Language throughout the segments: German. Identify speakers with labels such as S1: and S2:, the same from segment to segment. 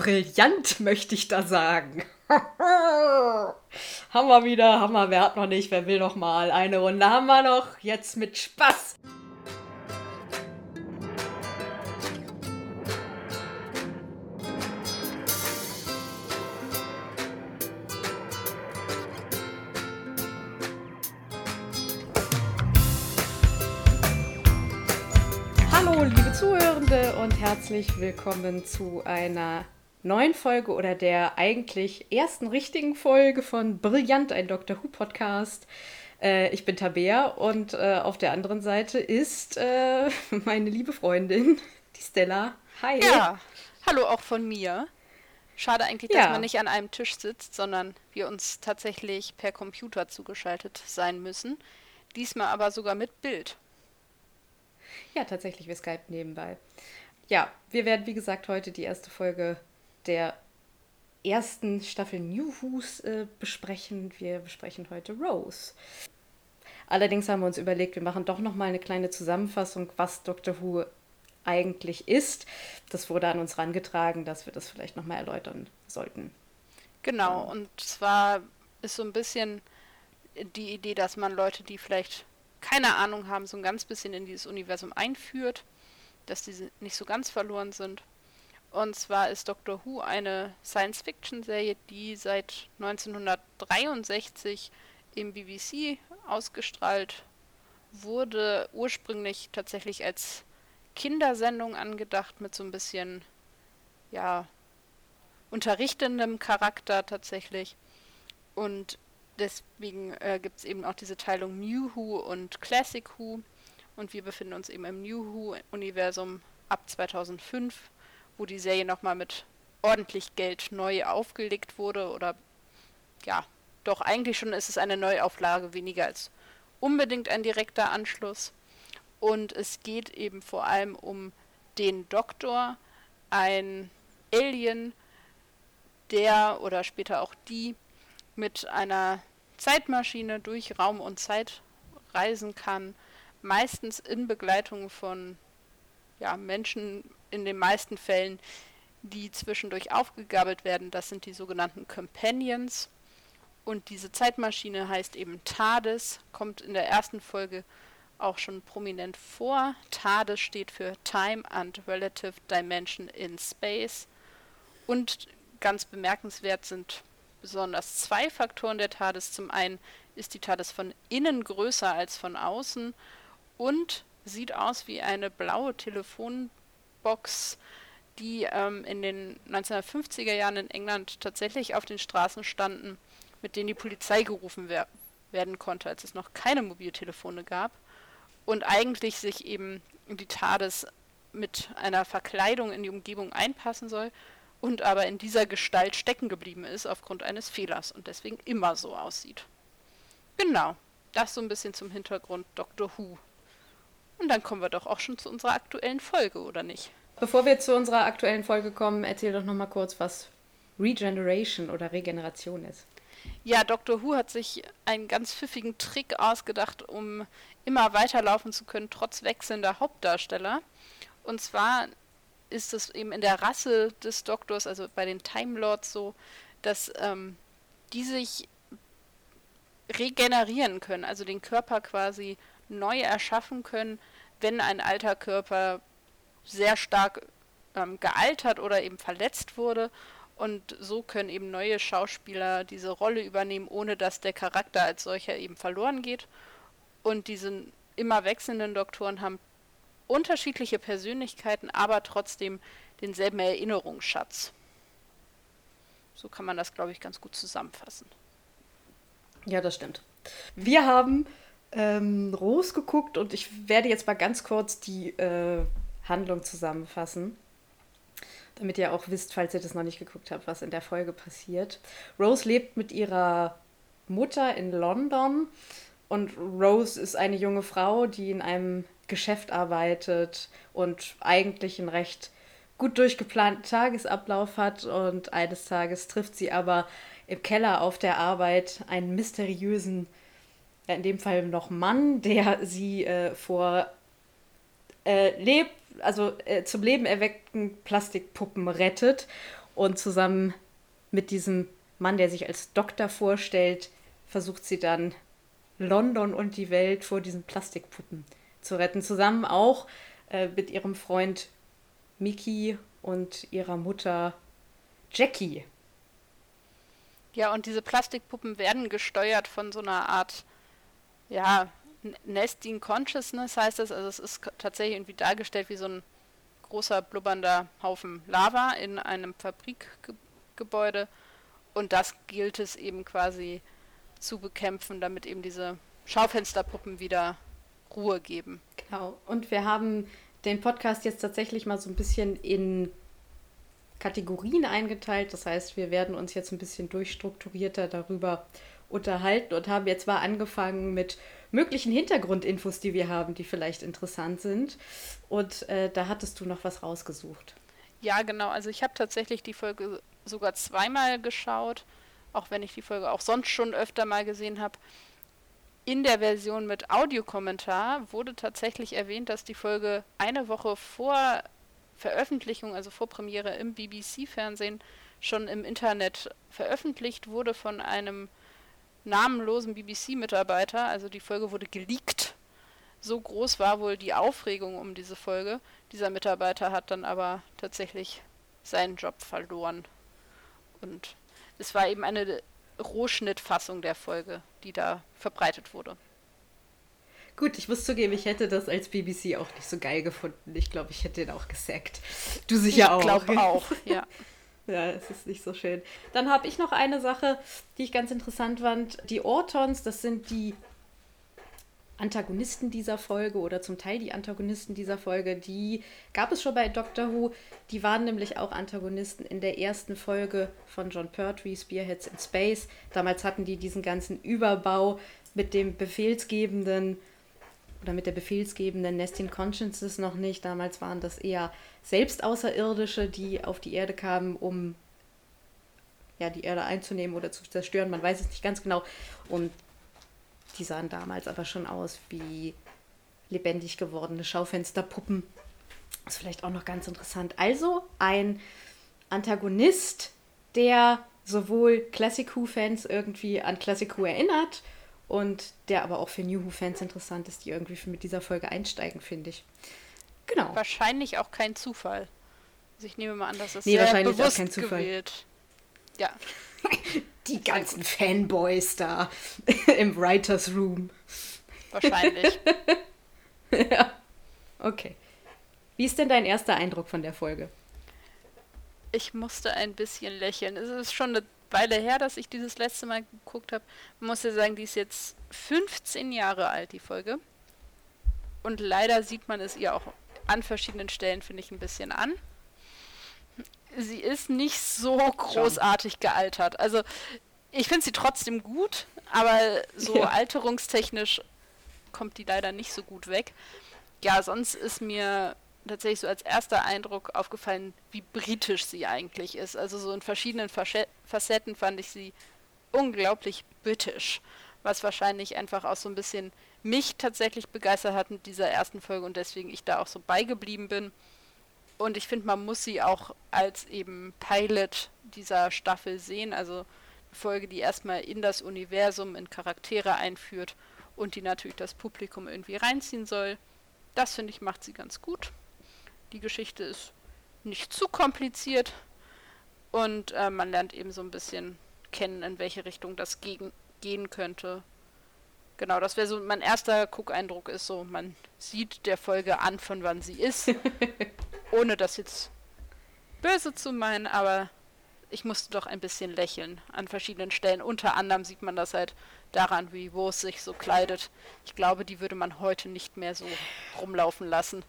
S1: brillant, möchte ich da sagen. wir wieder, wir, wer hat noch nicht, wer will noch mal. Eine Runde haben wir noch, jetzt mit Spaß. Hallo, liebe Zuhörende und herzlich willkommen zu einer neuen Folge oder der eigentlich ersten richtigen Folge von Brillant, ein Doctor Who Podcast. Äh, ich bin Tabea und äh, auf der anderen Seite ist äh, meine liebe Freundin, die Stella. Hi.
S2: Ja, hallo auch von mir. Schade eigentlich, ja. dass man nicht an einem Tisch sitzt, sondern wir uns tatsächlich per Computer zugeschaltet sein müssen. Diesmal aber sogar mit Bild.
S1: Ja, tatsächlich, wir Skype nebenbei. Ja, wir werden, wie gesagt, heute die erste Folge der ersten Staffel New Who's äh, besprechen. Wir besprechen heute Rose. Allerdings haben wir uns überlegt, wir machen doch noch mal eine kleine Zusammenfassung, was Doctor Who eigentlich ist. Das wurde an uns herangetragen, dass wir das vielleicht noch mal erläutern sollten.
S2: Genau, und zwar ist so ein bisschen die Idee, dass man Leute, die vielleicht keine Ahnung haben, so ein ganz bisschen in dieses Universum einführt, dass diese nicht so ganz verloren sind. Und zwar ist Doctor Who eine Science-Fiction-Serie, die seit 1963 im BBC ausgestrahlt wurde. Ursprünglich tatsächlich als Kindersendung angedacht, mit so ein bisschen, ja, unterrichtendem Charakter tatsächlich. Und deswegen äh, gibt es eben auch diese Teilung New Who und Classic Who. Und wir befinden uns eben im New Who-Universum ab 2005 wo die Serie nochmal mit ordentlich Geld neu aufgelegt wurde oder ja, doch eigentlich schon ist es eine Neuauflage weniger als unbedingt ein direkter Anschluss. Und es geht eben vor allem um den Doktor, ein Alien, der oder später auch die mit einer Zeitmaschine durch Raum und Zeit reisen kann, meistens in Begleitung von ja, Menschen in den meisten Fällen, die zwischendurch aufgegabelt werden. Das sind die sogenannten Companions. Und diese Zeitmaschine heißt eben TARDIS, kommt in der ersten Folge auch schon prominent vor. TARDIS steht für Time and Relative Dimension in Space. Und ganz bemerkenswert sind besonders zwei Faktoren der TARDIS. Zum einen ist die TARDIS von innen größer als von außen und sieht aus wie eine blaue Telefonbox, die ähm, in den 1950er Jahren in England tatsächlich auf den Straßen standen, mit denen die Polizei gerufen wer werden konnte, als es noch keine Mobiltelefone gab. Und eigentlich sich eben die TARDIS mit einer Verkleidung in die Umgebung einpassen soll und aber in dieser Gestalt stecken geblieben ist aufgrund eines Fehlers und deswegen immer so aussieht. Genau, das so ein bisschen zum Hintergrund Doctor Who. Und dann kommen wir doch auch schon zu unserer aktuellen Folge, oder nicht?
S1: Bevor wir zu unserer aktuellen Folge kommen, erzähl doch noch mal kurz, was Regeneration oder Regeneration ist.
S2: Ja, Dr. Who hat sich einen ganz pfiffigen Trick ausgedacht, um immer weiterlaufen zu können, trotz wechselnder Hauptdarsteller. Und zwar ist es eben in der Rasse des Doktors, also bei den Time Lords so, dass ähm, die sich regenerieren können, also den Körper quasi neu erschaffen können, wenn ein alter Körper sehr stark ähm, gealtert oder eben verletzt wurde. Und so können eben neue Schauspieler diese Rolle übernehmen, ohne dass der Charakter als solcher eben verloren geht. Und diese immer wechselnden Doktoren haben unterschiedliche Persönlichkeiten, aber trotzdem denselben Erinnerungsschatz. So kann man das, glaube ich, ganz gut zusammenfassen.
S1: Ja, das stimmt. Wir haben ähm, Rose geguckt und ich werde jetzt mal ganz kurz die äh, Handlung zusammenfassen, damit ihr auch wisst, falls ihr das noch nicht geguckt habt, was in der Folge passiert. Rose lebt mit ihrer Mutter in London und Rose ist eine junge Frau, die in einem Geschäft arbeitet und eigentlich einen recht gut durchgeplanten Tagesablauf hat und eines Tages trifft sie aber im Keller auf der Arbeit einen mysteriösen in dem Fall noch Mann, der sie äh, vor äh, Leb also äh, zum Leben erweckten Plastikpuppen rettet. Und zusammen mit diesem Mann, der sich als Doktor vorstellt, versucht sie dann London und die Welt vor diesen Plastikpuppen zu retten. Zusammen auch äh, mit ihrem Freund Mickey und ihrer Mutter Jackie.
S2: Ja, und diese Plastikpuppen werden gesteuert von so einer Art, ja, Nesting Consciousness heißt das. Also es ist tatsächlich irgendwie dargestellt wie so ein großer blubbernder Haufen Lava in einem Fabrikgebäude. Und das gilt es eben quasi zu bekämpfen, damit eben diese Schaufensterpuppen wieder Ruhe geben.
S1: Genau. Und wir haben den Podcast jetzt tatsächlich mal so ein bisschen in Kategorien eingeteilt. Das heißt, wir werden uns jetzt ein bisschen durchstrukturierter darüber unterhalten und haben jetzt mal angefangen mit möglichen Hintergrundinfos, die wir haben, die vielleicht interessant sind. Und äh, da hattest du noch was rausgesucht.
S2: Ja, genau. Also ich habe tatsächlich die Folge sogar zweimal geschaut, auch wenn ich die Folge auch sonst schon öfter mal gesehen habe. In der Version mit Audiokommentar wurde tatsächlich erwähnt, dass die Folge eine Woche vor Veröffentlichung, also vor Premiere im BBC-Fernsehen, schon im Internet veröffentlicht wurde von einem namenlosen BBC-Mitarbeiter. Also die Folge wurde geleakt. So groß war wohl die Aufregung um diese Folge. Dieser Mitarbeiter hat dann aber tatsächlich seinen Job verloren. Und es war eben eine Rohschnittfassung der Folge, die da verbreitet wurde.
S1: Gut, ich muss zugeben, ich hätte das als BBC auch nicht so geil gefunden. Ich glaube, ich hätte den auch gesackt. Du sicher auch. Ich
S2: glaube auch, ja.
S1: Ja, es ist nicht so schön. Dann habe ich noch eine Sache, die ich ganz interessant fand. Die Ortons, das sind die Antagonisten dieser Folge oder zum Teil die Antagonisten dieser Folge, die gab es schon bei Doctor Who. Die waren nämlich auch Antagonisten in der ersten Folge von John Pertwee, Spearheads in Space. Damals hatten die diesen ganzen Überbau mit dem befehlsgebenden oder mit der befehlsgebenden Nesting Consciences noch nicht. Damals waren das eher selbst Außerirdische, die auf die Erde kamen, um ja, die Erde einzunehmen oder zu zerstören. Man weiß es nicht ganz genau. Und die sahen damals aber schon aus wie lebendig gewordene Schaufensterpuppen. Ist vielleicht auch noch ganz interessant. Also ein Antagonist, der sowohl Classic Who-Fans irgendwie an Classic Who erinnert und der aber auch für New Who-Fans interessant ist, die irgendwie mit dieser Folge einsteigen, finde ich.
S2: Genau. Wahrscheinlich auch kein Zufall. Also ich nehme mal an, dass es
S1: nee,
S2: sehr
S1: wahrscheinlich
S2: bewusst
S1: auch kein Zufall.
S2: gewählt. Ja.
S1: Die ganzen Fanboys da im Writers Room.
S2: Wahrscheinlich.
S1: ja. Okay. Wie ist denn dein erster Eindruck von der Folge?
S2: Ich musste ein bisschen lächeln. Es ist schon eine Weile her, dass ich dieses letzte Mal geguckt habe. Man muss ja sagen, die ist jetzt 15 Jahre alt, die Folge. Und leider sieht man es ihr auch an verschiedenen Stellen, finde ich, ein bisschen an. Sie ist nicht so großartig gealtert. Also, ich finde sie trotzdem gut, aber so ja. alterungstechnisch kommt die leider nicht so gut weg. Ja, sonst ist mir tatsächlich so als erster Eindruck aufgefallen, wie britisch sie eigentlich ist. Also so in verschiedenen Facetten fand ich sie unglaublich britisch, was wahrscheinlich einfach auch so ein bisschen mich tatsächlich begeistert hat mit dieser ersten Folge und deswegen ich da auch so beigeblieben bin. Und ich finde, man muss sie auch als eben Pilot dieser Staffel sehen, also eine Folge, die erstmal in das Universum, in Charaktere einführt und die natürlich das Publikum irgendwie reinziehen soll. Das finde ich macht sie ganz gut. Die Geschichte ist nicht zu kompliziert und äh, man lernt eben so ein bisschen kennen, in welche Richtung das gegen, gehen könnte. Genau, das wäre so mein erster Guckeindruck ist so, man sieht der Folge an, von wann sie ist, ohne das jetzt böse zu meinen, aber ich musste doch ein bisschen lächeln an verschiedenen Stellen. Unter anderem sieht man das halt daran, wie Wurst sich so kleidet. Ich glaube, die würde man heute nicht mehr so rumlaufen lassen.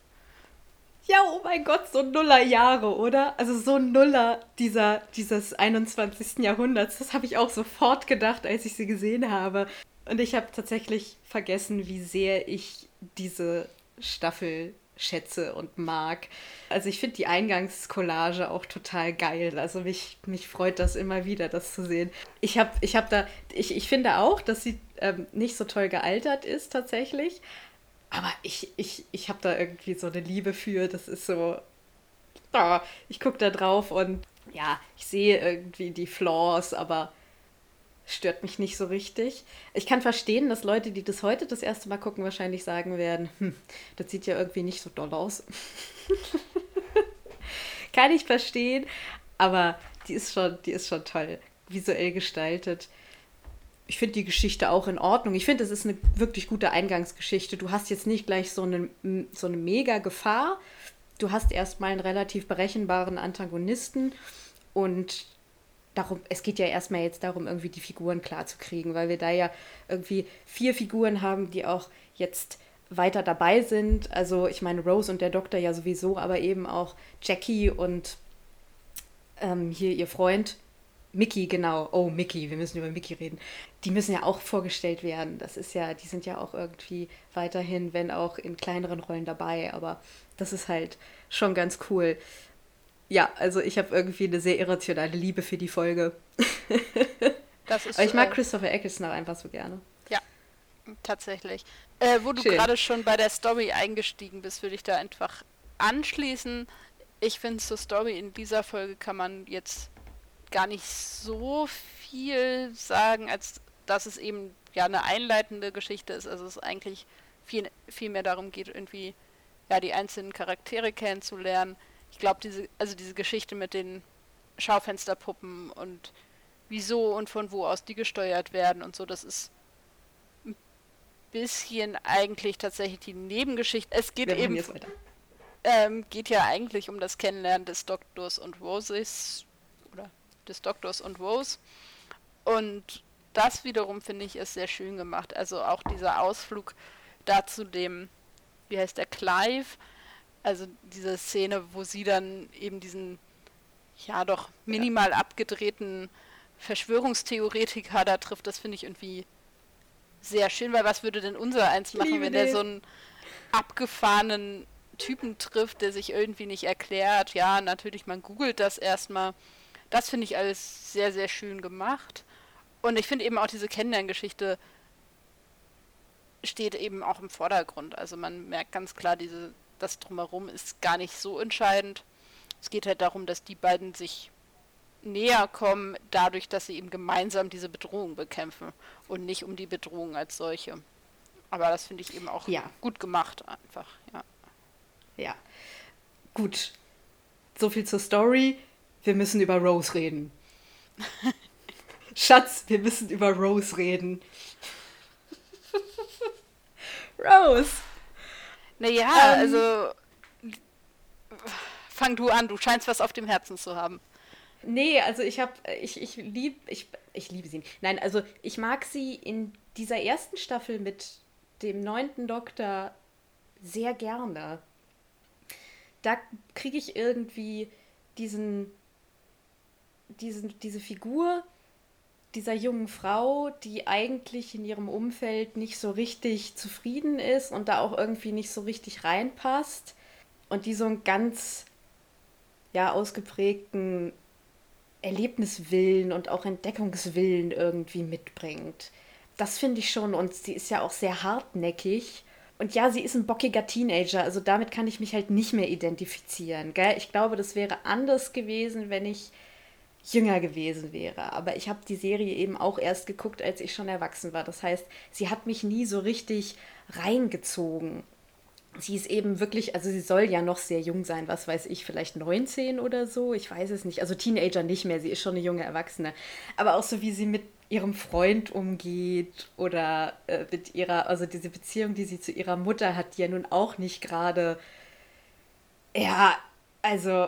S1: Ja, oh mein Gott, so Nullerjahre, oder? Also so Nuller dieser, dieses 21. Jahrhunderts. Das habe ich auch sofort gedacht, als ich sie gesehen habe. Und ich habe tatsächlich vergessen, wie sehr ich diese Staffel schätze und mag. Also ich finde die Eingangscollage auch total geil. Also mich, mich freut das immer wieder, das zu sehen. Ich habe ich hab da, ich, ich finde auch, dass sie ähm, nicht so toll gealtert ist tatsächlich. Aber ich, ich, ich habe da irgendwie so eine Liebe für. Das ist so. Oh, ich gucke da drauf und ja, ich sehe irgendwie die Flaws, aber stört mich nicht so richtig. Ich kann verstehen, dass Leute, die das heute das erste Mal gucken, wahrscheinlich sagen werden, hm, das sieht ja irgendwie nicht so doll aus. kann ich verstehen, aber die ist schon, die ist schon toll, visuell gestaltet. Ich finde die Geschichte auch in Ordnung. Ich finde, es ist eine wirklich gute Eingangsgeschichte. Du hast jetzt nicht gleich so eine, so eine mega Gefahr. Du hast erstmal einen relativ berechenbaren Antagonisten und darum, es geht ja erstmal jetzt darum, irgendwie die Figuren klar zu kriegen, weil wir da ja irgendwie vier Figuren haben, die auch jetzt weiter dabei sind. Also ich meine Rose und der Doktor ja sowieso, aber eben auch Jackie und ähm, hier ihr Freund. Mickey, genau. Oh, Mickey, wir müssen über Mickey reden. Die müssen ja auch vorgestellt werden. Das ist ja, die sind ja auch irgendwie weiterhin, wenn auch in kleineren Rollen dabei. Aber das ist halt schon ganz cool. Ja, also ich habe irgendwie eine sehr irrationale Liebe für die Folge. Das ist, Aber ich mag äh, Christopher Eccleston auch einfach so gerne.
S2: Ja, tatsächlich. Äh, wo du gerade schon bei der Story eingestiegen bist, würde ich da einfach anschließen. Ich finde, zur Story in dieser Folge kann man jetzt gar nicht so viel sagen, als dass es eben ja eine einleitende Geschichte ist. Also es eigentlich viel, viel mehr darum geht, irgendwie ja die einzelnen Charaktere kennenzulernen ich glaube, diese, also diese Geschichte mit den Schaufensterpuppen und wieso und von wo aus die gesteuert werden und so, das ist ein bisschen eigentlich tatsächlich die Nebengeschichte. Es geht eben. Ähm, geht ja eigentlich um das Kennenlernen des Doktors und Roses des Doktors und Rose. Und das wiederum finde ich ist sehr schön gemacht. Also auch dieser Ausflug dazu dem, wie heißt der, Clive, also diese Szene, wo sie dann eben diesen, ja doch minimal ja. abgedrehten Verschwörungstheoretiker da trifft, das finde ich irgendwie sehr schön, weil was würde denn unser eins machen, wenn der so einen abgefahrenen Typen trifft, der sich irgendwie nicht erklärt? Ja, natürlich, man googelt das erstmal. Das finde ich alles sehr, sehr schön gemacht. Und ich finde eben auch diese Kennenlerngeschichte steht eben auch im Vordergrund. Also man merkt ganz klar diese das drumherum ist gar nicht so entscheidend. Es geht halt darum, dass die beiden sich näher kommen, dadurch, dass sie eben gemeinsam diese Bedrohung bekämpfen und nicht um die Bedrohung als solche. Aber das finde ich eben auch ja. gut gemacht, einfach, ja.
S1: Ja. Gut. So viel zur Story. Wir müssen über Rose reden. Schatz, wir müssen über Rose reden. Rose!
S2: Naja, ähm, also fang du an, du scheinst was auf dem Herzen zu haben.
S1: Nee, also ich habe, ich, ich liebe, ich, ich liebe sie. Nein, also ich mag sie in dieser ersten Staffel mit dem neunten Doktor sehr gerne. Da kriege ich irgendwie diesen, diesen, diese Figur dieser jungen Frau, die eigentlich in ihrem Umfeld nicht so richtig zufrieden ist und da auch irgendwie nicht so richtig reinpasst und die so einen ganz ja ausgeprägten Erlebniswillen und auch Entdeckungswillen irgendwie mitbringt. Das finde ich schon und sie ist ja auch sehr hartnäckig. Und ja, sie ist ein bockiger Teenager, also damit kann ich mich halt nicht mehr identifizieren. Gell? Ich glaube, das wäre anders gewesen, wenn ich jünger gewesen wäre. Aber ich habe die Serie eben auch erst geguckt, als ich schon erwachsen war. Das heißt, sie hat mich nie so richtig reingezogen. Sie ist eben wirklich, also sie soll ja noch sehr jung sein, was weiß ich, vielleicht 19 oder so, ich weiß es nicht. Also Teenager nicht mehr, sie ist schon eine junge Erwachsene. Aber auch so, wie sie mit ihrem Freund umgeht oder äh, mit ihrer, also diese Beziehung, die sie zu ihrer Mutter hat, die ja nun auch nicht gerade, ja, also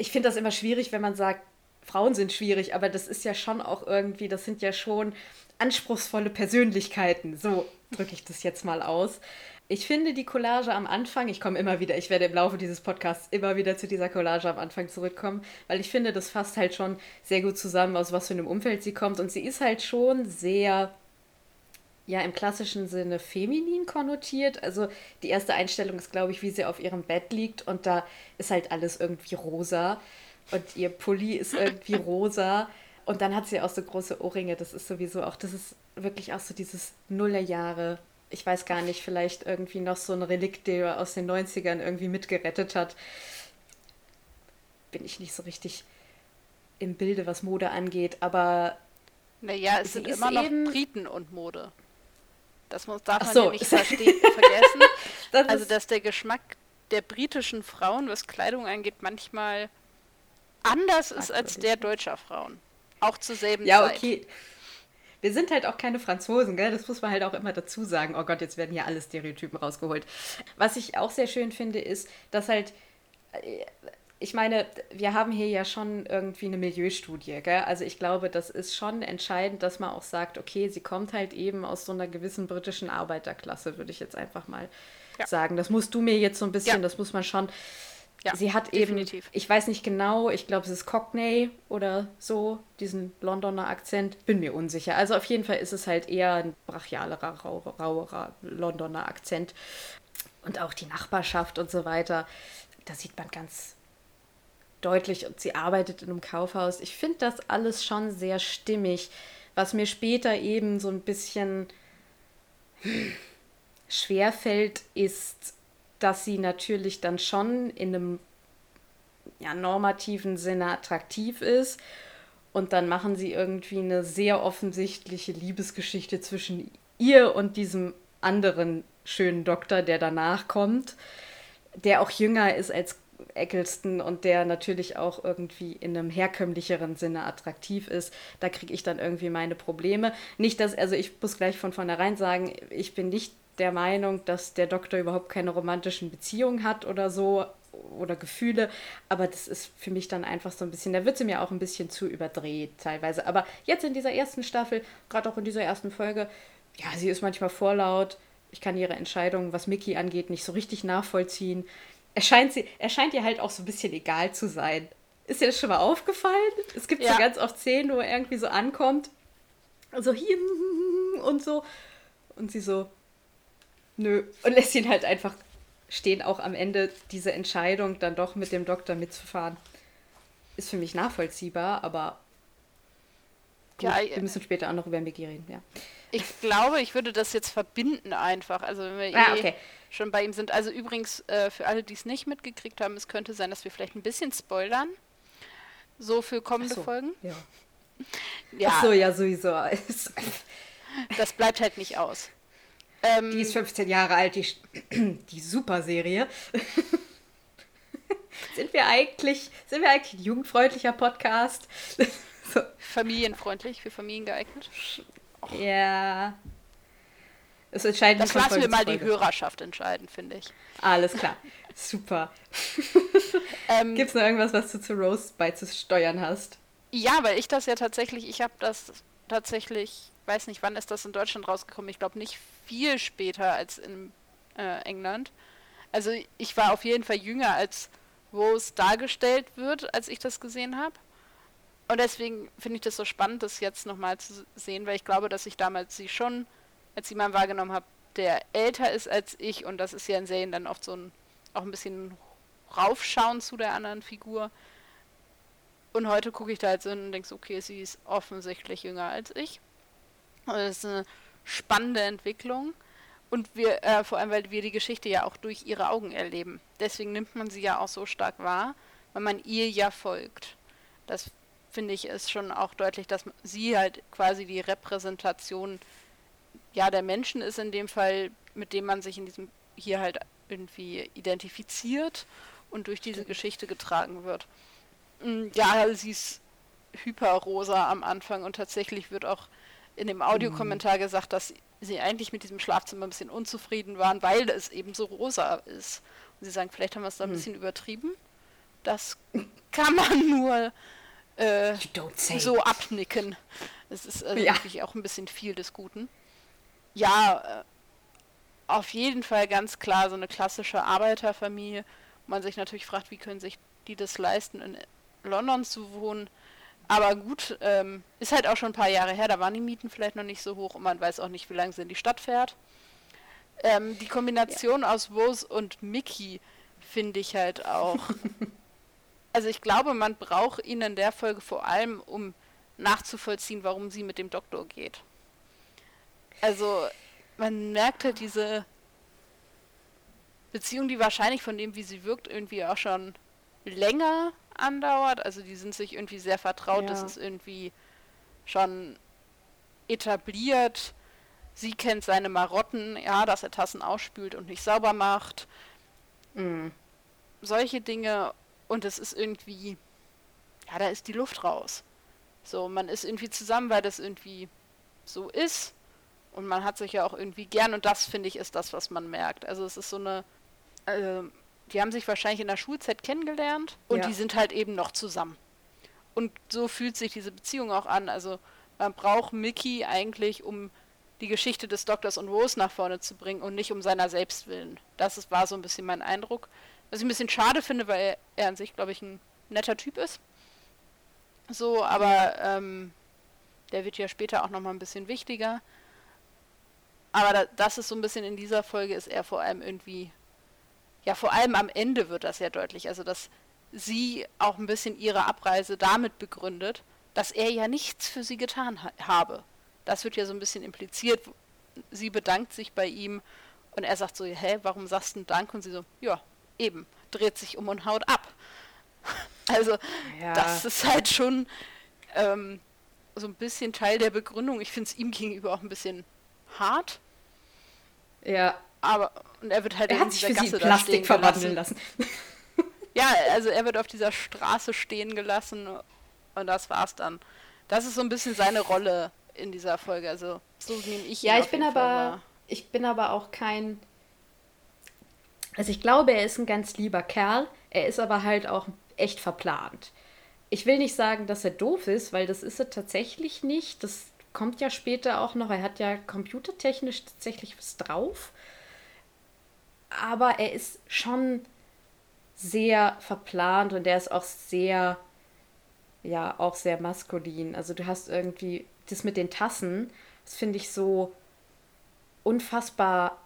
S1: ich finde das immer schwierig, wenn man sagt, Frauen sind schwierig, aber das ist ja schon auch irgendwie, das sind ja schon anspruchsvolle Persönlichkeiten. So drücke ich das jetzt mal aus. Ich finde die Collage am Anfang, ich komme immer wieder, ich werde im Laufe dieses Podcasts immer wieder zu dieser Collage am Anfang zurückkommen, weil ich finde, das fasst halt schon sehr gut zusammen, aus was für einem Umfeld sie kommt. Und sie ist halt schon sehr ja im klassischen Sinne feminin konnotiert. Also die erste Einstellung ist, glaube ich, wie sie auf ihrem Bett liegt und da ist halt alles irgendwie rosa und ihr Pulli ist irgendwie rosa und dann hat sie auch so große Ohrringe. Das ist sowieso auch, das ist wirklich auch so dieses Nullerjahre. Ich weiß gar nicht, vielleicht irgendwie noch so ein Relikt, der aus den 90ern irgendwie mitgerettet hat. bin ich nicht so richtig im Bilde, was Mode angeht, aber.
S2: Naja, es sind immer noch Briten und Mode. Das muss, darf man so. ja nicht vergessen. das also, dass der Geschmack der britischen Frauen, was Kleidung angeht, manchmal anders ist als der deutscher Frauen. Auch zur selben
S1: ja, Zeit. Ja, okay. Wir sind halt auch keine Franzosen, gell? Das muss man halt auch immer dazu sagen. Oh Gott, jetzt werden hier alle Stereotypen rausgeholt. Was ich auch sehr schön finde, ist, dass halt äh, ich meine, wir haben hier ja schon irgendwie eine Milieustudie, gell? Also ich glaube, das ist schon entscheidend, dass man auch sagt, okay, sie kommt halt eben aus so einer gewissen britischen Arbeiterklasse, würde ich jetzt einfach mal ja. sagen. Das musst du mir jetzt so ein bisschen, ja. das muss man schon. Ja, sie hat definitiv. eben, ich weiß nicht genau, ich glaube, es ist Cockney oder so, diesen Londoner Akzent, bin mir unsicher. Also auf jeden Fall ist es halt eher ein brachialerer, rauerer Londoner Akzent. Und auch die Nachbarschaft und so weiter, da sieht man ganz deutlich und sie arbeitet in einem Kaufhaus. Ich finde das alles schon sehr stimmig, was mir später eben so ein bisschen schwer fällt, ist, dass sie natürlich dann schon in einem ja, normativen Sinne attraktiv ist und dann machen sie irgendwie eine sehr offensichtliche Liebesgeschichte zwischen ihr und diesem anderen schönen Doktor, der danach kommt, der auch jünger ist als Eccleston und der natürlich auch irgendwie in einem herkömmlicheren Sinne attraktiv ist, da kriege ich dann irgendwie meine Probleme. Nicht, dass, also ich muss gleich von vornherein sagen, ich bin nicht der Meinung, dass der Doktor überhaupt keine romantischen Beziehungen hat oder so oder Gefühle, aber das ist für mich dann einfach so ein bisschen, da wird sie mir auch ein bisschen zu überdreht teilweise. Aber jetzt in dieser ersten Staffel, gerade auch in dieser ersten Folge, ja, sie ist manchmal vorlaut. Ich kann ihre Entscheidungen, was Mickey angeht, nicht so richtig nachvollziehen er scheint, sie, er scheint ihr halt auch so ein bisschen egal zu sein. Ist dir das schon mal aufgefallen? Es gibt ja. so ganz oft Szenen, wo er irgendwie so ankommt. So hier und so. Und sie so, nö. Und lässt ihn halt einfach stehen, auch am Ende diese Entscheidung, dann doch mit dem Doktor mitzufahren. Ist für mich nachvollziehbar, aber gut, ja, wir müssen später auch noch über Mickey reden, ja.
S2: Ich glaube, ich würde das jetzt verbinden einfach. Also wenn wir ah, eh okay schon bei ihm sind. Also übrigens, äh, für alle, die es nicht mitgekriegt haben, es könnte sein, dass wir vielleicht ein bisschen spoilern. So für kommende so, Folgen.
S1: Ja. ja. Ach so, ja, sowieso.
S2: das bleibt halt nicht aus.
S1: Ähm, die ist 15 Jahre alt, die, die Super-Serie. sind wir eigentlich, sind wir eigentlich ein jugendfreundlicher Podcast?
S2: so. Familienfreundlich, für Familien geeignet?
S1: Ja. Es entscheiden
S2: das lassen wir mal die Hörerschaft entscheiden, finde ich.
S1: Alles klar. Super. ähm, Gibt es noch irgendwas, was du zu Roast beizusteuern hast?
S2: Ja, weil ich das ja tatsächlich, ich habe das tatsächlich, weiß nicht, wann ist das in Deutschland rausgekommen? Ich glaube nicht viel später als in äh, England. Also ich war auf jeden Fall jünger, als Rose dargestellt wird, als ich das gesehen habe. Und deswegen finde ich das so spannend, das jetzt nochmal zu sehen, weil ich glaube, dass ich damals sie schon als ich jemanden wahrgenommen habe, der älter ist als ich und das ist ja in Serien dann oft so ein auch ein bisschen raufschauen zu der anderen Figur. Und heute gucke ich da halt so und denke, okay, sie ist offensichtlich jünger als ich. Und das ist eine spannende Entwicklung. Und wir, äh, vor allem, weil wir die Geschichte ja auch durch ihre Augen erleben. Deswegen nimmt man sie ja auch so stark wahr, weil man ihr ja folgt. Das finde ich ist schon auch deutlich, dass sie halt quasi die Repräsentation ja, der Menschen ist in dem Fall, mit dem man sich in diesem hier halt irgendwie identifiziert und durch diese Geschichte getragen wird. Mm, ja, sie ist hyperrosa am Anfang und tatsächlich wird auch in dem Audiokommentar mhm. gesagt, dass sie eigentlich mit diesem Schlafzimmer ein bisschen unzufrieden waren, weil es eben so rosa ist. Und sie sagen, vielleicht haben wir es da ein mhm. bisschen übertrieben. Das kann man nur äh, so abnicken. Es ist also ja. wirklich auch ein bisschen viel des Guten ja, äh, auf jeden Fall ganz klar so eine klassische Arbeiterfamilie. Man sich natürlich fragt, wie können sich die das leisten, in London zu wohnen. Aber gut, ähm, ist halt auch schon ein paar Jahre her, da waren die Mieten vielleicht noch nicht so hoch und man weiß auch nicht, wie lange sie in die Stadt fährt. Ähm, die Kombination ja. aus Rose und Mickey finde ich halt auch. also ich glaube, man braucht ihn in der Folge vor allem, um nachzuvollziehen, warum sie mit dem Doktor geht. Also, man merkt halt diese Beziehung, die wahrscheinlich von dem, wie sie wirkt, irgendwie auch schon länger andauert. Also die sind sich irgendwie sehr vertraut, ja. das ist irgendwie schon etabliert. Sie kennt seine Marotten, ja, dass er Tassen ausspült und nicht sauber macht. Mhm. Solche Dinge. Und es ist irgendwie, ja, da ist die Luft raus. So, man ist irgendwie zusammen, weil das irgendwie so ist. Und man hat sich ja auch irgendwie gern. Und das, finde ich, ist das, was man merkt. Also es ist so eine, äh, die haben sich wahrscheinlich in der Schulzeit kennengelernt und ja. die sind halt eben noch zusammen. Und so fühlt sich diese Beziehung auch an. Also man braucht Mickey eigentlich, um die Geschichte des Doktors und Rose nach vorne zu bringen und nicht um seiner selbst willen. Das ist, war so ein bisschen mein Eindruck. Was ich ein bisschen schade finde, weil er, an sich, glaube ich, ein netter Typ ist. So, aber ähm, der wird ja später auch nochmal ein bisschen wichtiger. Aber da, das ist so ein bisschen in dieser Folge, ist er vor allem irgendwie, ja, vor allem am Ende wird das ja deutlich. Also, dass sie auch ein bisschen ihre Abreise damit begründet, dass er ja nichts für sie getan ha habe. Das wird ja so ein bisschen impliziert. Sie bedankt sich bei ihm und er sagt so, hä, warum sagst du Dank? Und sie so, ja, eben, dreht sich um und haut ab. Also, ja. das ist halt schon ähm, so ein bisschen Teil der Begründung. Ich finde es ihm gegenüber auch ein bisschen hart.
S1: Ja.
S2: Aber, und er wird halt
S1: er in hat sich für Gasse sie Plastik verwandeln lassen.
S2: ja, also er wird auf dieser Straße stehen gelassen und das war's dann. Das ist so ein bisschen seine Rolle in dieser Folge. Also so nehme ich ihn
S1: Ja, ich bin aber ich bin aber auch kein also ich glaube, er ist ein ganz lieber Kerl. Er ist aber halt auch echt verplant. Ich will nicht sagen, dass er doof ist, weil das ist er tatsächlich nicht. Das kommt ja später auch noch. Er hat ja computertechnisch tatsächlich was drauf. Aber er ist schon sehr verplant und er ist auch sehr ja auch sehr maskulin. Also du hast irgendwie das mit den Tassen, das finde ich so unfassbar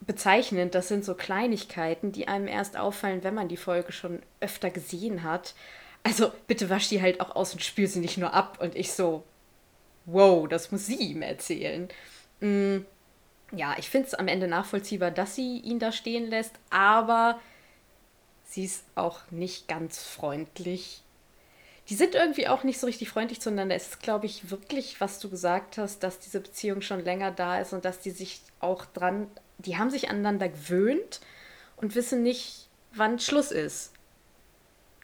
S1: bezeichnend. Das sind so Kleinigkeiten, die einem erst auffallen, wenn man die Folge schon öfter gesehen hat. Also bitte wasch die halt auch aus und spül sie nicht nur ab. Und ich so, wow, das muss sie ihm erzählen. Mm, ja, ich finde es am Ende nachvollziehbar, dass sie ihn da stehen lässt, aber sie ist auch nicht ganz freundlich die sind irgendwie auch nicht so richtig freundlich zueinander. Es ist, glaube ich, wirklich, was du gesagt hast, dass diese Beziehung schon länger da ist und dass die sich auch dran, die haben sich aneinander gewöhnt und wissen nicht, wann Schluss ist.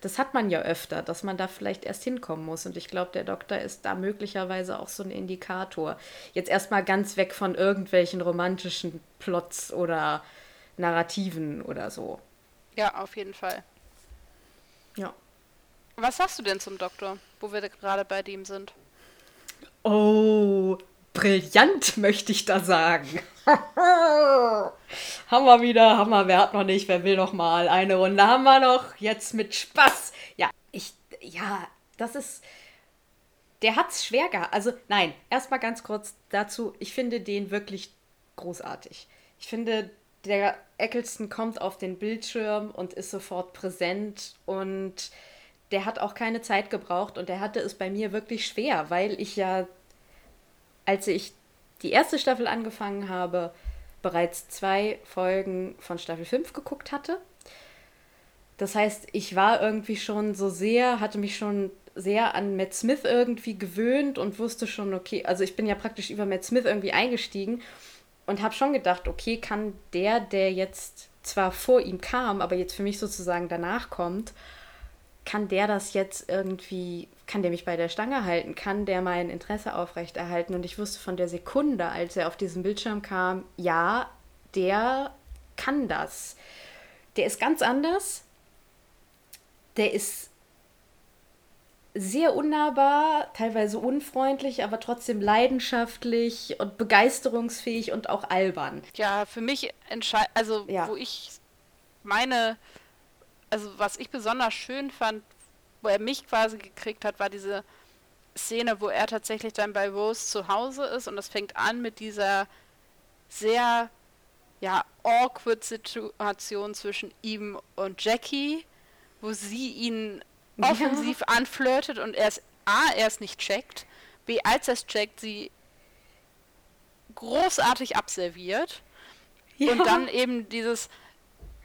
S1: Das hat man ja öfter, dass man da vielleicht erst hinkommen muss. Und ich glaube, der Doktor ist da möglicherweise auch so ein Indikator. Jetzt erstmal ganz weg von irgendwelchen romantischen Plots oder Narrativen oder so.
S2: Ja, auf jeden Fall.
S1: Ja.
S2: Was sagst du denn zum Doktor, wo wir gerade bei dem sind?
S1: Oh, brillant, möchte ich da sagen. wir wieder, wir, wer hat noch nicht, wer will noch mal? Eine Runde haben wir noch, jetzt mit Spaß. Ja, ich, ja, das ist, der hat's schwer gehabt. Also, nein, erstmal ganz kurz dazu, ich finde den wirklich großartig. Ich finde, der Eccleston kommt auf den Bildschirm und ist sofort präsent und der hat auch keine Zeit gebraucht und der hatte es bei mir wirklich schwer, weil ich ja, als ich die erste Staffel angefangen habe, bereits zwei Folgen von Staffel 5 geguckt hatte. Das heißt, ich war irgendwie schon so sehr, hatte mich schon sehr an Matt Smith irgendwie gewöhnt und wusste schon, okay, also ich bin ja praktisch über Matt Smith irgendwie eingestiegen und habe schon gedacht, okay, kann der, der jetzt zwar vor ihm kam, aber jetzt für mich sozusagen danach kommt, kann der das jetzt irgendwie, kann der mich bei der Stange halten, kann der mein Interesse aufrechterhalten? Und ich wusste von der Sekunde, als er auf diesen Bildschirm kam, ja, der kann das. Der ist ganz anders. Der ist sehr unnahbar, teilweise unfreundlich, aber trotzdem leidenschaftlich und begeisterungsfähig und auch albern.
S2: Ja, für mich entscheidet, also ja. wo ich meine also was ich besonders schön fand, wo er mich quasi gekriegt hat, war diese Szene, wo er tatsächlich dann bei Rose zu Hause ist und das fängt an mit dieser sehr ja awkward Situation zwischen ihm und Jackie, wo sie ihn offensiv ja. anflirtet und er es A, er es nicht checkt, B, als er es checkt, sie großartig abserviert ja. und dann eben dieses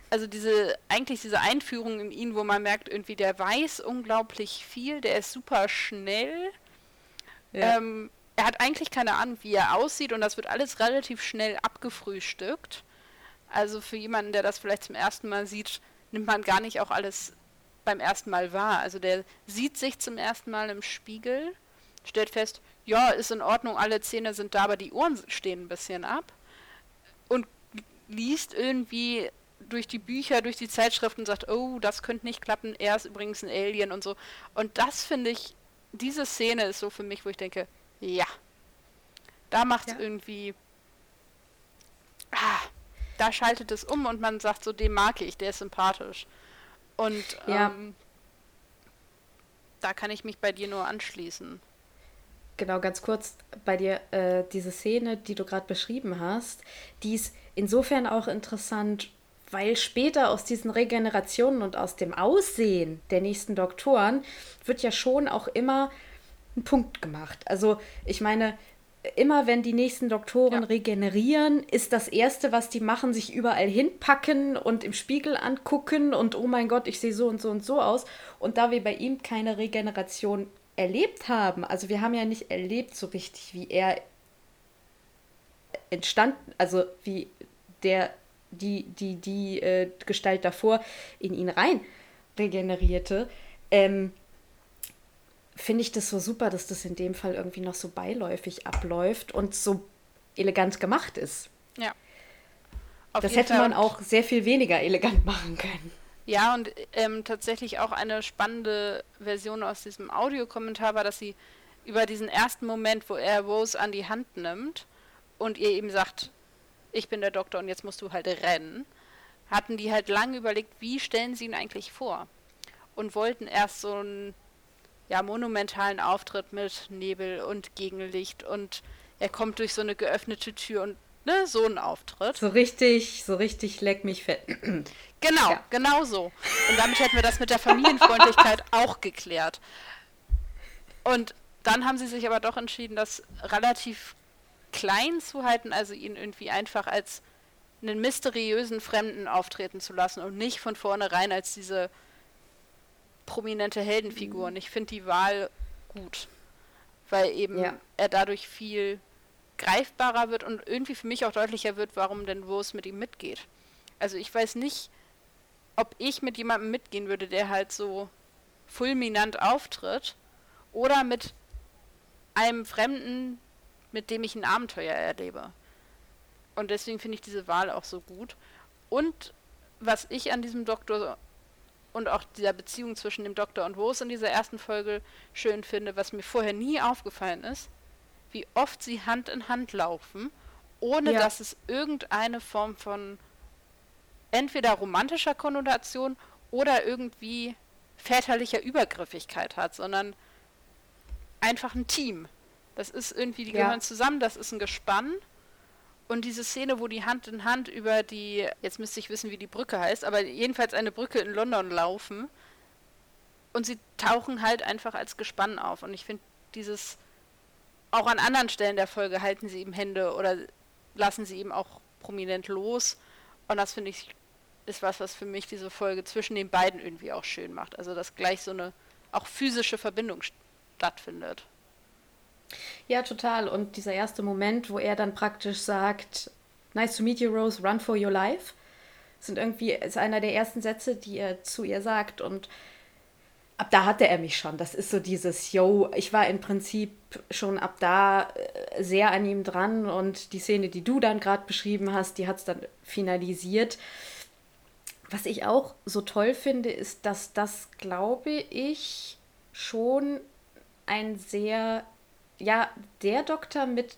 S2: also diese, eigentlich diese Einführung in ihn, wo man merkt, irgendwie, der weiß unglaublich viel, der ist super schnell. Ja. Ähm, er hat eigentlich keine Ahnung, wie er aussieht und das wird alles relativ schnell abgefrühstückt. Also für jemanden, der das vielleicht zum ersten Mal sieht, nimmt man gar nicht auch alles beim ersten Mal wahr. Also der sieht sich zum ersten Mal im Spiegel, stellt fest, ja, ist in Ordnung, alle Zähne sind da, aber die Ohren stehen ein bisschen ab. Und liest irgendwie durch die Bücher, durch die Zeitschriften sagt, oh, das könnte nicht klappen, er ist übrigens ein Alien und so. Und das finde ich, diese Szene ist so für mich, wo ich denke, ja, da macht es ja. irgendwie, ah, da schaltet es um und man sagt so, den mag ich, der ist sympathisch. Und ja. ähm, da kann ich mich bei dir nur anschließen.
S1: Genau, ganz kurz bei dir, äh, diese Szene, die du gerade beschrieben hast, die ist insofern auch interessant, weil später aus diesen Regenerationen und aus dem Aussehen der nächsten Doktoren wird ja schon auch immer ein Punkt gemacht. Also ich meine, immer wenn die nächsten Doktoren ja. regenerieren, ist das Erste, was die machen, sich überall hinpacken und im Spiegel angucken und oh mein Gott, ich sehe so und so und so aus. Und da wir bei ihm keine Regeneration erlebt haben, also wir haben ja nicht erlebt so richtig, wie er entstanden, also wie der, die, die, die äh, Gestalt davor in ihn rein regenerierte, ähm, finde ich das so super, dass das in dem Fall irgendwie noch so beiläufig abläuft und so elegant gemacht ist.
S2: Ja.
S1: Auf das hätte man auch sehr viel weniger elegant machen können.
S2: Ja, und ähm, tatsächlich auch eine spannende Version aus diesem Audiokommentar war, dass sie über diesen ersten Moment, wo er Rose an die Hand nimmt und ihr eben sagt, ich bin der Doktor und jetzt musst du halt rennen, hatten die halt lange überlegt, wie stellen sie ihn eigentlich vor? Und wollten erst so ein ja, monumentalen Auftritt mit Nebel und Gegenlicht und er kommt durch so eine geöffnete Tür und ne, so ein Auftritt.
S1: So richtig, so richtig leck mich fett.
S2: Genau, ja. genau so. Und damit hätten wir das mit der Familienfreundlichkeit auch geklärt. Und dann haben sie sich aber doch entschieden, das relativ klein zu halten, also ihn irgendwie einfach als einen mysteriösen Fremden auftreten zu lassen und nicht von vornherein als diese prominente Heldenfigur. Mhm. Und ich finde die Wahl gut, weil eben ja. er dadurch viel greifbarer wird und irgendwie für mich auch deutlicher wird, warum denn Rose mit ihm mitgeht. Also ich weiß nicht, ob ich mit jemandem mitgehen würde, der halt so fulminant auftritt oder mit einem Fremden, mit dem ich ein Abenteuer erlebe. Und deswegen finde ich diese Wahl auch so gut. Und was ich an diesem Doktor und auch dieser Beziehung zwischen dem Doktor und Rose in dieser ersten Folge schön finde, was mir vorher nie aufgefallen ist, wie oft sie Hand in Hand laufen, ohne ja. dass es irgendeine Form von entweder romantischer Konnotation oder irgendwie väterlicher Übergriffigkeit hat, sondern einfach ein Team. Das ist irgendwie, die ja. gehören zusammen, das ist ein Gespann und diese Szene, wo die Hand in Hand über die, jetzt müsste ich wissen, wie die Brücke heißt, aber jedenfalls eine Brücke in London laufen. Und sie tauchen halt einfach als Gespann auf. Und ich finde dieses, auch an anderen Stellen der Folge halten sie ihm Hände oder lassen sie ihm auch prominent los. Und das finde ich, ist was, was für mich diese Folge zwischen den beiden irgendwie auch schön macht. Also, dass gleich so eine auch physische Verbindung stattfindet.
S1: Ja, total. Und dieser erste Moment, wo er dann praktisch sagt, Nice to meet you, Rose, run for your life, sind irgendwie, ist einer der ersten Sätze, die er zu ihr sagt. Und ab da hatte er mich schon. Das ist so dieses, yo, ich war im Prinzip schon ab da äh, sehr an ihm dran. Und die Szene, die du dann gerade beschrieben hast, die hat es dann finalisiert. Was ich auch so toll finde, ist, dass das, glaube ich, schon ein sehr ja, der Doktor mit.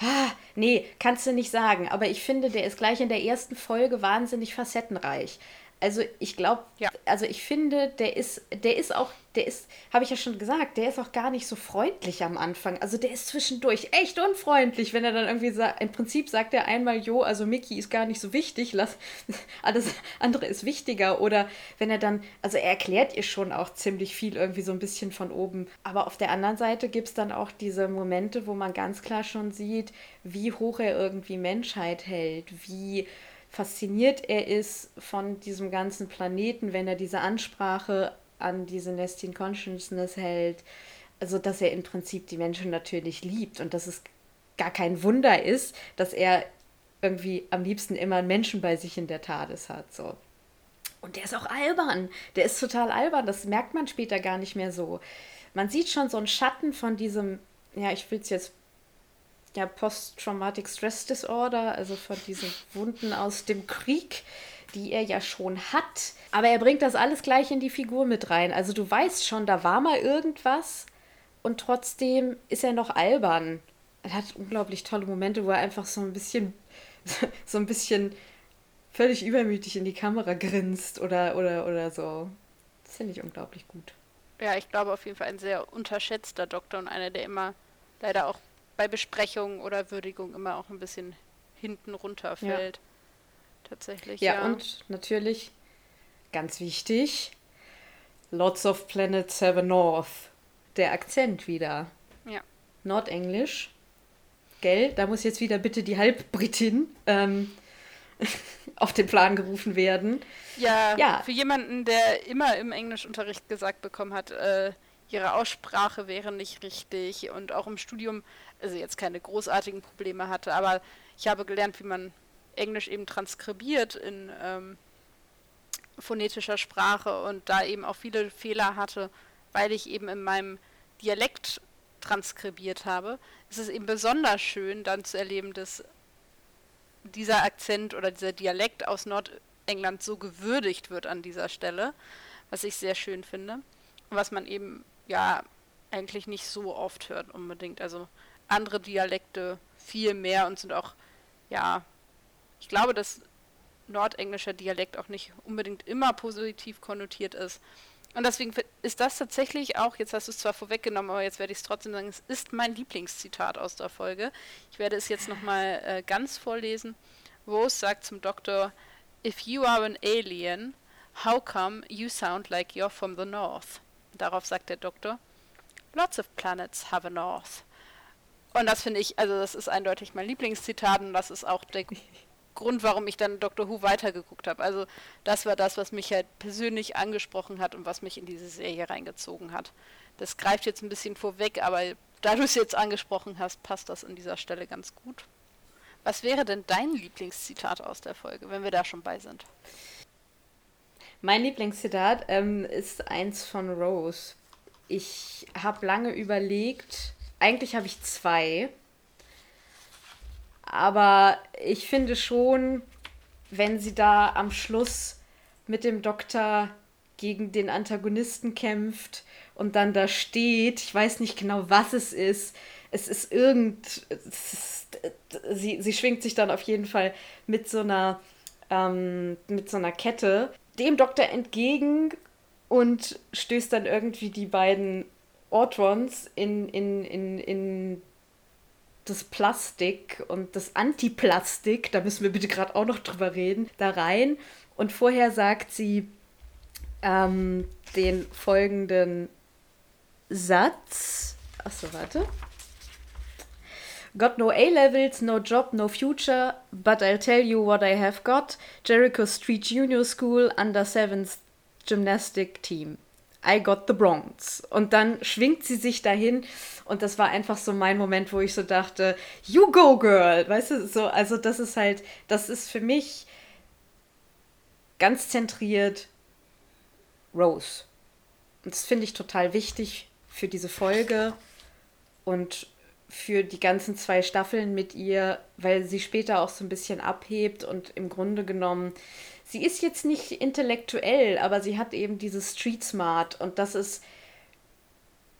S1: Ah, nee, kannst du nicht sagen. Aber ich finde, der ist gleich in der ersten Folge wahnsinnig facettenreich. Also ich glaube, ja. also ich finde, der ist, der ist auch, der ist, habe ich ja schon gesagt, der ist auch gar nicht so freundlich am Anfang. Also der ist zwischendurch echt unfreundlich, wenn er dann irgendwie sagt, im Prinzip sagt er einmal, jo, also Mickey ist gar nicht so wichtig, lass, alles andere ist wichtiger. Oder wenn er dann, also er erklärt ihr schon auch ziemlich viel irgendwie so ein bisschen von oben. Aber auf der anderen Seite gibt es dann auch diese Momente, wo man ganz klar schon sieht, wie hoch er irgendwie Menschheit hält, wie fasziniert er ist von diesem ganzen Planeten, wenn er diese Ansprache an diese Nestin Consciousness hält. Also, dass er im Prinzip die Menschen natürlich liebt und dass es gar kein Wunder ist, dass er irgendwie am liebsten immer einen Menschen bei sich in der TARDIS hat. So. Und der ist auch albern. Der ist total albern. Das merkt man später gar nicht mehr so. Man sieht schon so einen Schatten von diesem, ja, ich will es jetzt, ja, Post-Traumatic Stress Disorder, also von diesen Wunden aus dem Krieg, die er ja schon hat. Aber er bringt das alles gleich in die Figur mit rein. Also du weißt schon, da war mal irgendwas und trotzdem ist er noch albern. Er hat unglaublich tolle Momente, wo er einfach so ein bisschen, so ein bisschen völlig übermütig in die Kamera grinst oder, oder, oder so. Das finde ich unglaublich gut.
S2: Ja, ich glaube auf jeden Fall ein sehr unterschätzter Doktor und einer, der immer leider auch bei Besprechungen oder Würdigung immer auch ein bisschen hinten runterfällt. Ja. Tatsächlich.
S1: Ja, ja, und natürlich, ganz wichtig, Lots of Planet Seven North. Der Akzent wieder.
S2: Ja.
S1: Nordenglisch. Gell? Da muss jetzt wieder bitte die Halbbritin ähm, auf den Plan gerufen werden.
S2: Ja, ja, für jemanden, der immer im Englischunterricht gesagt bekommen hat, äh, ihre Aussprache wäre nicht richtig und auch im Studium, also jetzt keine großartigen Probleme hatte, aber ich habe gelernt, wie man Englisch eben transkribiert in ähm, phonetischer Sprache und da eben auch viele Fehler hatte, weil ich eben in meinem Dialekt transkribiert habe. Es ist eben besonders schön, dann zu erleben, dass dieser Akzent oder dieser Dialekt aus Nordengland so gewürdigt wird an dieser Stelle, was ich sehr schön finde. Und was man eben ja eigentlich nicht so oft hört unbedingt. Also andere Dialekte viel mehr und sind auch, ja, ich glaube, dass nordenglischer Dialekt auch nicht unbedingt immer positiv konnotiert ist. Und deswegen ist das tatsächlich auch, jetzt hast du es zwar vorweggenommen, aber jetzt werde ich es trotzdem sagen, es ist mein Lieblingszitat aus der Folge. Ich werde es jetzt nochmal äh, ganz vorlesen. Rose sagt zum Doktor, If you are an alien, how come you sound like you're from the North? Darauf sagt der Doktor, Lots of planets have a North. Und das finde ich, also das ist eindeutig mein Lieblingszitat und das ist auch der Grund, warum ich dann Doctor Who weitergeguckt habe. Also das war das, was mich halt persönlich angesprochen hat und was mich in diese Serie reingezogen hat. Das greift jetzt ein bisschen vorweg, aber da du es jetzt angesprochen hast, passt das an dieser Stelle ganz gut. Was wäre denn dein Lieblingszitat aus der Folge, wenn wir da schon bei sind?
S1: Mein Lieblingszitat ähm, ist eins von Rose. Ich habe lange überlegt, eigentlich habe ich zwei. Aber ich finde schon, wenn sie da am Schluss mit dem Doktor gegen den Antagonisten kämpft und dann da steht, ich weiß nicht genau, was es ist. Es ist irgend. Es ist, sie, sie schwingt sich dann auf jeden Fall mit so einer, ähm, mit so einer Kette dem Doktor entgegen und stößt dann irgendwie die beiden Ortrons in, in, in, in das Plastik und das Antiplastik, da müssen wir bitte gerade auch noch drüber reden, da rein. Und vorher sagt sie ähm, den folgenden Satz. Achso, warte. Got no A-Levels, no job, no future, but I'll tell you what I have got. Jericho Street Junior School under 7th Gymnastic Team. I got the Bronx. Und dann schwingt sie sich dahin und das war einfach so mein Moment, wo ich so dachte, you go girl, weißt du, so, also das ist halt, das ist für mich ganz zentriert Rose. Und das finde ich total wichtig für diese Folge und für die ganzen zwei Staffeln mit ihr, weil sie später auch so ein bisschen abhebt und im Grunde genommen sie ist jetzt nicht intellektuell, aber sie hat eben dieses Street Smart und das ist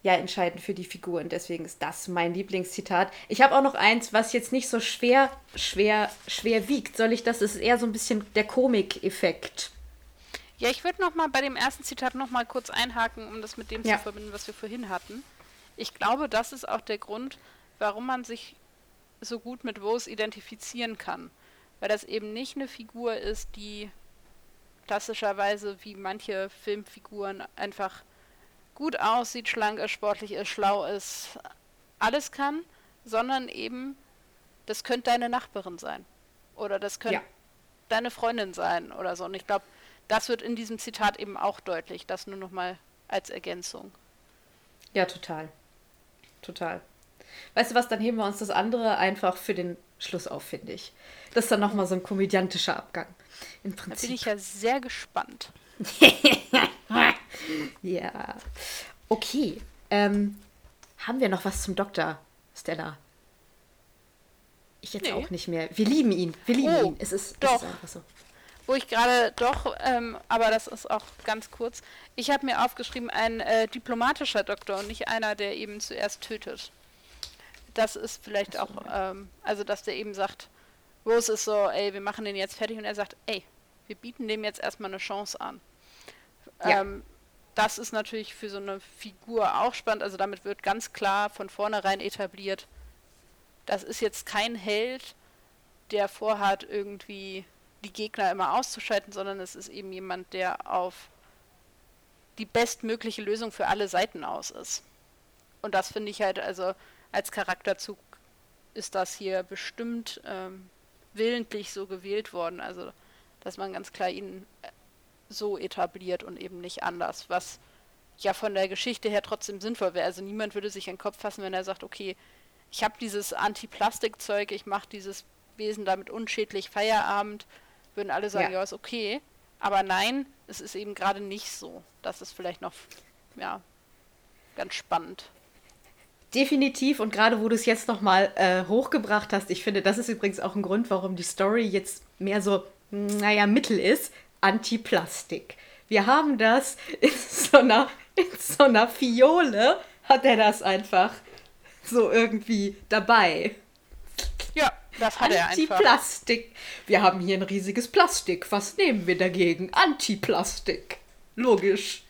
S1: ja entscheidend für die Figur und deswegen ist das mein Lieblingszitat. Ich habe auch noch eins, was jetzt nicht so schwer, schwer, schwer wiegt. Soll ich das? ist eher so ein bisschen der Komik-Effekt.
S2: Ja, ich würde noch mal bei dem ersten Zitat noch mal kurz einhaken, um das mit dem ja. zu verbinden, was wir vorhin hatten. Ich glaube, das ist auch der Grund, warum man sich so gut mit Rose identifizieren kann weil das eben nicht eine Figur ist, die klassischerweise wie manche Filmfiguren einfach gut aussieht, schlank ist, sportlich ist, schlau ist, alles kann, sondern eben, das könnte deine Nachbarin sein. Oder das könnte, ja. deine Freundin sein oder so. Und ich glaube, das wird in diesem Zitat eben auch deutlich. Das nur noch mal als Ergänzung.
S1: Ja, total. Total. Weißt du was, dann heben wir uns das andere einfach für den Schluss auf, finde ich. Das ist dann nochmal so ein komödiantischer Abgang. Im Prinzip.
S2: Da bin ich ja sehr gespannt.
S1: ja. Okay. Ähm, haben wir noch was zum Doktor, Stella? Ich jetzt nee. auch nicht mehr. Wir lieben ihn. Wir lieben oh, ihn. Es ist,
S2: doch.
S1: Es ist
S2: einfach so. Wo ich gerade doch, ähm, aber das ist auch ganz kurz. Ich habe mir aufgeschrieben, ein äh, diplomatischer Doktor und nicht einer, der eben zuerst tötet. Das ist vielleicht auch, ähm, also dass der eben sagt, Rose ist so, ey, wir machen den jetzt fertig und er sagt, ey, wir bieten dem jetzt erstmal eine Chance an. Ja. Ähm, das ist natürlich für so eine Figur auch spannend. Also damit wird ganz klar von vornherein etabliert, das ist jetzt kein Held, der vorhat, irgendwie die Gegner immer auszuschalten, sondern es ist eben jemand, der auf die bestmögliche Lösung für alle Seiten aus ist. Und das finde ich halt, also als Charakterzug ist das hier bestimmt ähm, willentlich so gewählt worden. Also, dass man ganz klar ihn äh, so etabliert und eben nicht anders, was ja von der Geschichte her trotzdem sinnvoll wäre. Also niemand würde sich an den Kopf fassen, wenn er sagt, okay, ich habe dieses Anti-Plastik-Zeug, ich mache dieses Wesen damit unschädlich, Feierabend, würden alle sagen, ja, ja ist okay. Aber nein, es ist eben gerade nicht so. Das ist vielleicht noch, ja, ganz spannend.
S1: Definitiv und gerade wo du es jetzt nochmal äh, hochgebracht hast, ich finde, das ist übrigens auch ein Grund, warum die Story jetzt mehr so, naja, Mittel ist, Anti-Plastik. Wir haben das in so einer, in so einer Fiole, hat er das einfach so irgendwie dabei.
S2: Ja, das hat er einfach.
S1: Anti-Plastik. Wir haben hier ein riesiges Plastik. Was nehmen wir dagegen? Anti-Plastik. Logisch.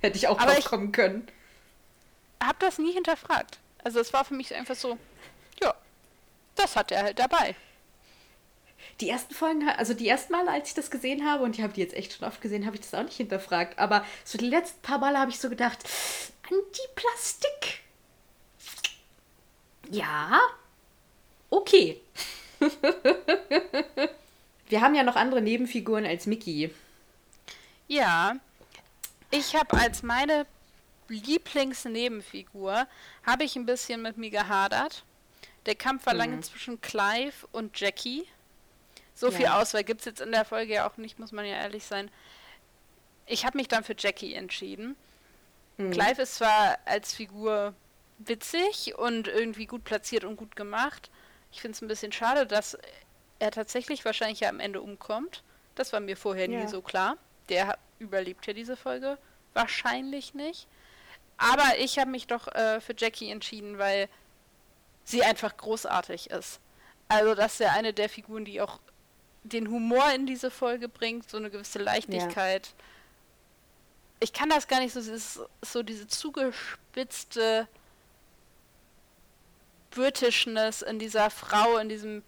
S1: Hätte ich auch Aber drauf kommen können.
S2: Hab das nie hinterfragt. Also es war für mich einfach so, ja, das hat er halt dabei.
S1: Die ersten Folgen, also die ersten Male, als ich das gesehen habe, und ich habe die jetzt echt schon oft gesehen, habe ich das auch nicht hinterfragt. Aber so die letzten paar Male habe ich so gedacht, Antiplastik. Ja, okay. Wir haben ja noch andere Nebenfiguren als Mickey.
S2: Ja, ich habe als meine Lieblingsnebenfigur habe ich ein bisschen mit mir gehadert. Der Kampf war mhm. lange zwischen Clive und Jackie. So ja. viel Auswahl gibt es jetzt in der Folge ja auch nicht, muss man ja ehrlich sein. Ich habe mich dann für Jackie entschieden. Mhm. Clive ist zwar als Figur witzig und irgendwie gut platziert und gut gemacht. Ich finde es ein bisschen schade, dass er tatsächlich wahrscheinlich ja am Ende umkommt. Das war mir vorher ja. nie so klar. Der überlebt ja diese Folge wahrscheinlich nicht. Aber ich habe mich doch äh, für Jackie entschieden, weil sie einfach großartig ist. Also das ist ja eine der Figuren, die auch den Humor in diese Folge bringt, so eine gewisse Leichtigkeit. Ja. Ich kann das gar nicht so, ist so diese zugespitzte Britishness in dieser Frau, in diesem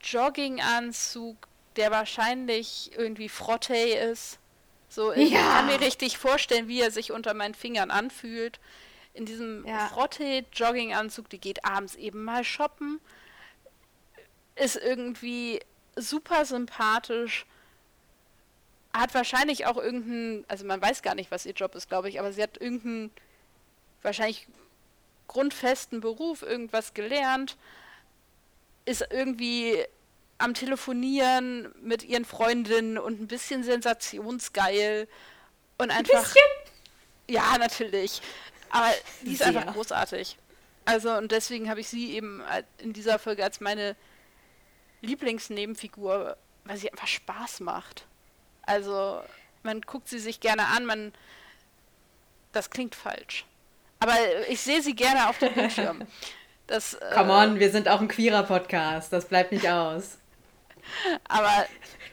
S2: Jogginganzug, der wahrscheinlich irgendwie Frotte ist. So, ich ja. kann mir richtig vorstellen, wie er sich unter meinen Fingern anfühlt. In diesem ja. Frotte-Jogginganzug, die geht abends eben mal shoppen. Ist irgendwie super sympathisch. Hat wahrscheinlich auch irgendeinen, also man weiß gar nicht, was ihr Job ist, glaube ich, aber sie hat irgendeinen wahrscheinlich grundfesten Beruf, irgendwas gelernt, ist irgendwie am Telefonieren mit ihren Freundinnen und ein bisschen sensationsgeil und einfach. Ein bisschen? Ja, natürlich. Aber die ist einfach großartig. Also, und deswegen habe ich sie eben in dieser Folge als meine Lieblingsnebenfigur, weil sie einfach Spaß macht. Also, man guckt sie sich gerne an, man. Das klingt falsch. Aber ich sehe sie gerne auf dem Bildschirm. Das,
S1: Come äh, on, wir sind auch ein queerer Podcast. Das bleibt nicht aus.
S2: Aber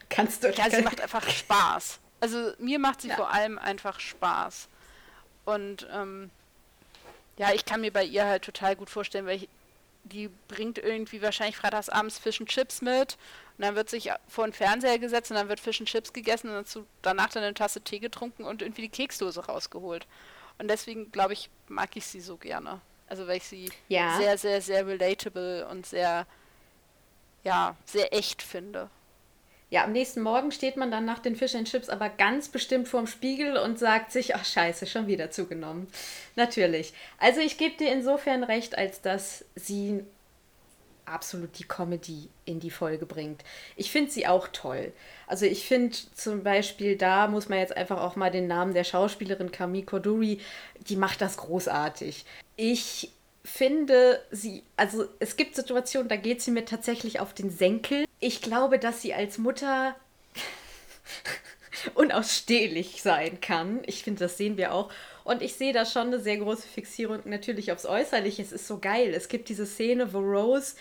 S1: kannst du.
S2: Ja, sie macht einfach Spaß. Also mir macht sie ja. vor allem einfach Spaß. Und ähm, ja, ich kann mir bei ihr halt total gut vorstellen, weil ich, die bringt irgendwie wahrscheinlich freitags abends Fish und Chips mit und dann wird sich vor den Fernseher gesetzt und dann wird Fish und Chips gegessen und dazu, danach dann eine Tasse Tee getrunken und irgendwie die Keksdose rausgeholt. Und deswegen, glaube ich, mag ich sie so gerne. Also weil ich sie ja. sehr, sehr, sehr relatable und sehr ja, sehr echt finde.
S1: ja, am nächsten Morgen steht man dann nach den Fish and Chips aber ganz bestimmt vorm Spiegel und sagt sich, ach scheiße, schon wieder zugenommen. Natürlich. Also ich gebe dir insofern recht, als dass sie absolut die Comedy in die Folge bringt. Ich finde sie auch toll. Also ich finde zum Beispiel, da muss man jetzt einfach auch mal den Namen der Schauspielerin Camille Corduri, die macht das großartig. Ich finde sie, also es gibt Situationen, da geht sie mir tatsächlich auf den Senkel. Ich glaube, dass sie als Mutter unausstehlich sein kann. Ich finde, das sehen wir auch. Und ich sehe da schon eine sehr große Fixierung natürlich aufs Äußerliche. Es ist so geil. Es gibt diese Szene, wo Rose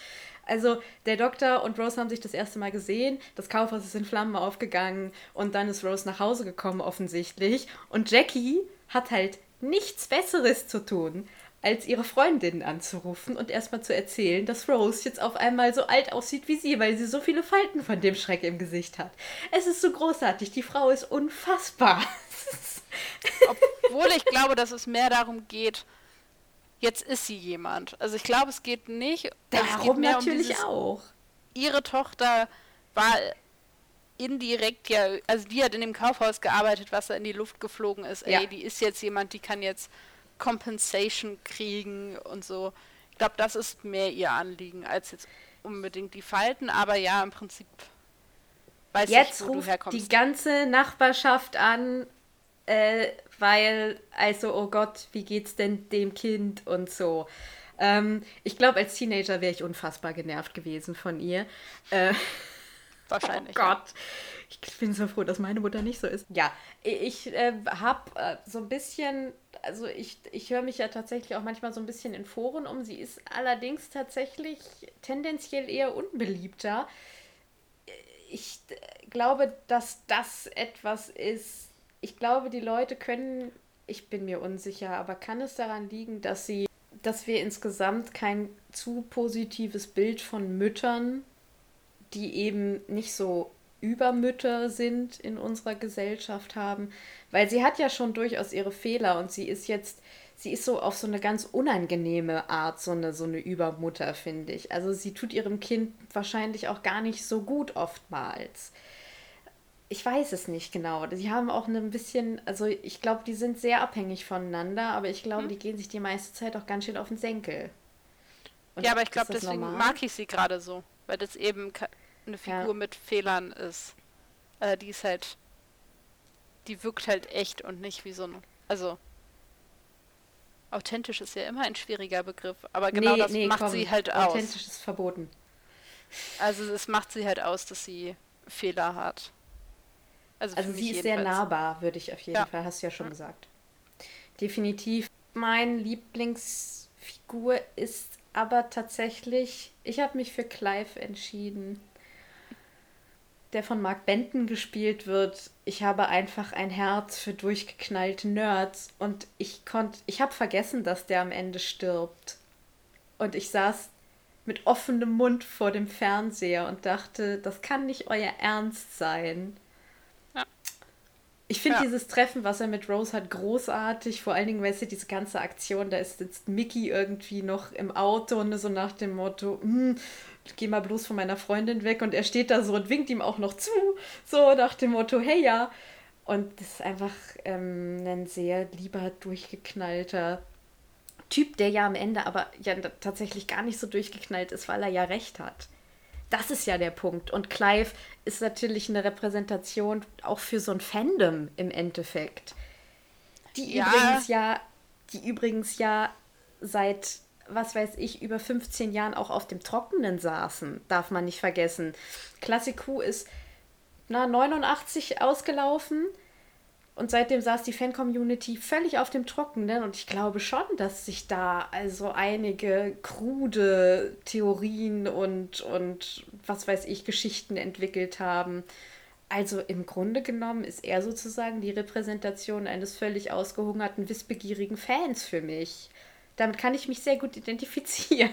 S1: also der Doktor und Rose haben sich das erste Mal gesehen, das Kaufhaus ist in Flammen aufgegangen und dann ist Rose nach Hause gekommen offensichtlich und Jackie hat halt nichts Besseres zu tun, als ihre Freundinnen anzurufen und erstmal zu erzählen, dass Rose jetzt auf einmal so alt aussieht wie sie, weil sie so viele Falten von dem Schreck im Gesicht hat. Es ist so großartig, die Frau ist unfassbar.
S2: Obwohl ich glaube, dass es mehr darum geht, jetzt ist sie jemand. Also ich glaube, es geht nicht.
S1: Darum geht natürlich um dieses, auch.
S2: Ihre Tochter war indirekt ja, also die hat in dem Kaufhaus gearbeitet, was da in die Luft geflogen ist. Ja. Ey, die ist jetzt jemand, die kann jetzt Compensation kriegen und so. Ich glaube, das ist mehr ihr Anliegen als jetzt unbedingt die Falten, aber ja, im Prinzip
S1: weiß jetzt ich, wo ruft du herkommst. die ganze Nachbarschaft an, äh, weil, also, oh Gott, wie geht's denn dem Kind und so. Ähm, ich glaube, als Teenager wäre ich unfassbar genervt gewesen von ihr. Äh,
S2: Wahrscheinlich.
S1: Oh Gott. Ich bin so froh, dass meine Mutter nicht so ist. Ja, ich äh, habe äh, so ein bisschen, also ich, ich höre mich ja tatsächlich auch manchmal so ein bisschen in Foren um. Sie ist allerdings tatsächlich tendenziell eher unbeliebter. Ich glaube, dass das etwas ist. Ich glaube, die Leute können, ich bin mir unsicher, aber kann es daran liegen, dass sie, dass wir insgesamt kein zu positives Bild von Müttern, die eben nicht so Übermütter sind in unserer Gesellschaft haben, weil sie hat ja schon durchaus ihre Fehler und sie ist jetzt, sie ist so auf so eine ganz unangenehme Art so eine, so eine Übermutter, finde ich. Also sie tut ihrem Kind wahrscheinlich auch gar nicht so gut oftmals. Ich weiß es nicht genau. Sie haben auch ein bisschen, also ich glaube, die sind sehr abhängig voneinander, aber ich glaube, hm. die gehen sich die meiste Zeit auch ganz schön auf den Senkel.
S2: Und ja, aber ich glaube, deswegen normal? mag ich sie gerade so, weil das eben eine Figur ja. mit Fehlern ist. Äh, die ist halt. Die wirkt halt echt und nicht wie so ein. Also. Authentisch ist ja immer ein schwieriger Begriff, aber genau nee, das nee, macht komm, sie halt
S1: aus. Authentisch ist verboten.
S2: Also es macht sie halt aus, dass sie Fehler hat.
S1: Also, also sie ist sehr nahbar, würde ich auf jeden ja. Fall, hast du ja schon ja. gesagt. Definitiv. Mein Lieblingsfigur ist aber tatsächlich, ich habe mich für Clive entschieden der von Mark Benton gespielt wird. Ich habe einfach ein Herz für durchgeknallte Nerds und ich konnte, ich habe vergessen, dass der am Ende stirbt. Und ich saß mit offenem Mund vor dem Fernseher und dachte, das kann nicht euer Ernst sein. Ja. Ich finde ja. dieses Treffen, was er mit Rose hat, großartig. Vor allen Dingen, weißt du, diese ganze Aktion, da ist jetzt Mickey irgendwie noch im Auto und so nach dem Motto, hm, geh mal bloß von meiner Freundin weg und er steht da so und winkt ihm auch noch zu, so nach dem Motto, hey ja. Und das ist einfach ähm, ein sehr lieber, durchgeknallter Typ, der ja am Ende aber ja tatsächlich gar nicht so durchgeknallt ist, weil er ja recht hat. Das ist ja der Punkt. Und Clive ist natürlich eine Repräsentation auch für so ein Fandom im Endeffekt. Die ja. übrigens ja, die übrigens ja seit was weiß ich, über 15 Jahren auch auf dem Trockenen saßen, darf man nicht vergessen. Classic Q ist na, 89 ausgelaufen und seitdem saß die Fan-Community völlig auf dem Trockenen und ich glaube schon, dass sich da also einige krude Theorien und, und was weiß ich, Geschichten entwickelt haben. Also im Grunde genommen ist er sozusagen die Repräsentation eines völlig ausgehungerten, wissbegierigen Fans für mich damit kann ich mich sehr gut identifizieren.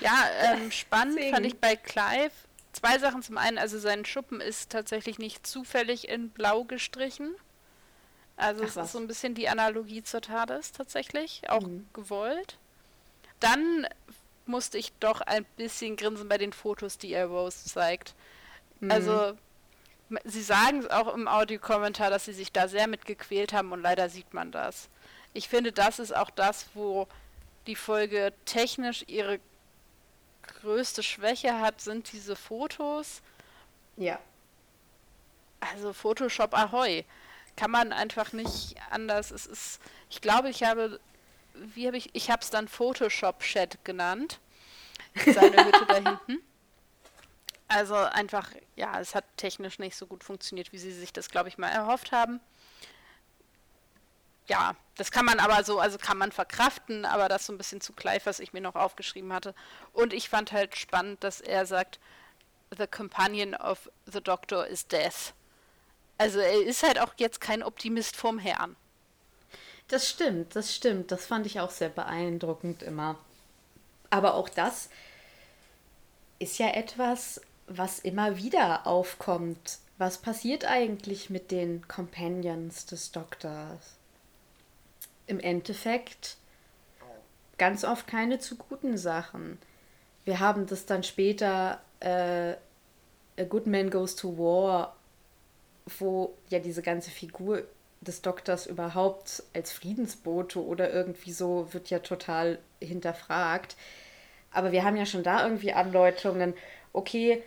S2: Ja, ähm, spannend Deswegen. fand ich bei Clive zwei Sachen. Zum einen, also sein Schuppen ist tatsächlich nicht zufällig in blau gestrichen. Also Ach, es was. ist so ein bisschen die Analogie zur TARDIS tatsächlich, auch mhm. gewollt. Dann musste ich doch ein bisschen grinsen bei den Fotos, die er Rose zeigt. Mhm. Also sie sagen es auch im Audiokommentar, dass sie sich da sehr mitgequält haben und leider sieht man das. Ich finde, das ist auch das, wo die Folge technisch ihre größte Schwäche hat, sind diese Fotos.
S1: Ja.
S2: Also Photoshop Ahoi. Kann man einfach nicht anders. Es ist, ich glaube, ich habe, wie habe ich, ich habe es dann Photoshop Chat genannt. Seine Hütte da hinten. Also einfach, ja, es hat technisch nicht so gut funktioniert, wie sie sich das, glaube ich, mal erhofft haben. Ja, das kann man aber so, also kann man verkraften, aber das so ein bisschen zu Clive, was ich mir noch aufgeschrieben hatte. Und ich fand halt spannend, dass er sagt, The companion of the doctor is death. Also er ist halt auch jetzt kein Optimist vom Herrn.
S1: Das stimmt, das stimmt. Das fand ich auch sehr beeindruckend immer. Aber auch das ist ja etwas, was immer wieder aufkommt. Was passiert eigentlich mit den Companions des Doktors? Im Endeffekt ganz oft keine zu guten Sachen. Wir haben das dann später äh, A Good Man Goes to War, wo ja diese ganze Figur des Doktors überhaupt als Friedensbote oder irgendwie so wird ja total hinterfragt. Aber wir haben ja schon da irgendwie Andeutungen, okay,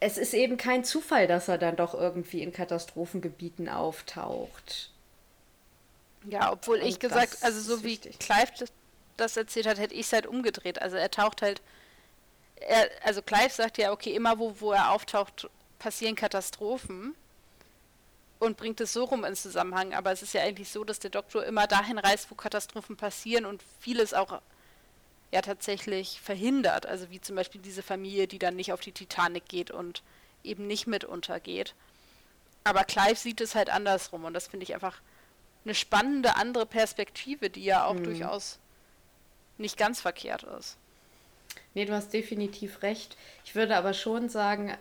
S1: es ist eben kein Zufall, dass er dann doch irgendwie in Katastrophengebieten auftaucht.
S2: Ja, obwohl ich gesagt, also so wie wichtig. Clive das erzählt hat, hätte ich es halt umgedreht. Also er taucht halt, er, also Clive sagt ja, okay, immer wo, wo er auftaucht, passieren Katastrophen und bringt es so rum ins Zusammenhang. Aber es ist ja eigentlich so, dass der Doktor immer dahin reist, wo Katastrophen passieren und vieles auch ja tatsächlich verhindert. Also wie zum Beispiel diese Familie, die dann nicht auf die Titanic geht und eben nicht mit untergeht. Aber Clive sieht es halt andersrum und das finde ich einfach eine spannende andere Perspektive, die ja auch mhm. durchaus nicht ganz verkehrt ist.
S1: Nee, du hast definitiv recht. Ich würde aber schon sagen,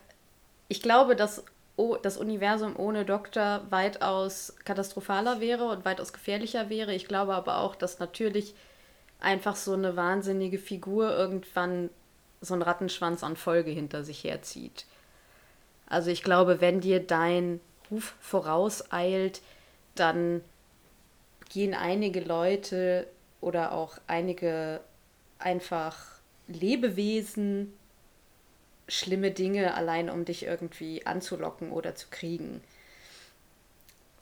S1: ich glaube, dass das Universum ohne Doktor weitaus katastrophaler wäre und weitaus gefährlicher wäre. Ich glaube aber auch, dass natürlich einfach so eine wahnsinnige Figur irgendwann so einen Rattenschwanz an Folge hinter sich herzieht. Also ich glaube, wenn dir dein Ruf vorauseilt, dann gehen einige Leute oder auch einige einfach Lebewesen schlimme Dinge allein, um dich irgendwie anzulocken oder zu kriegen.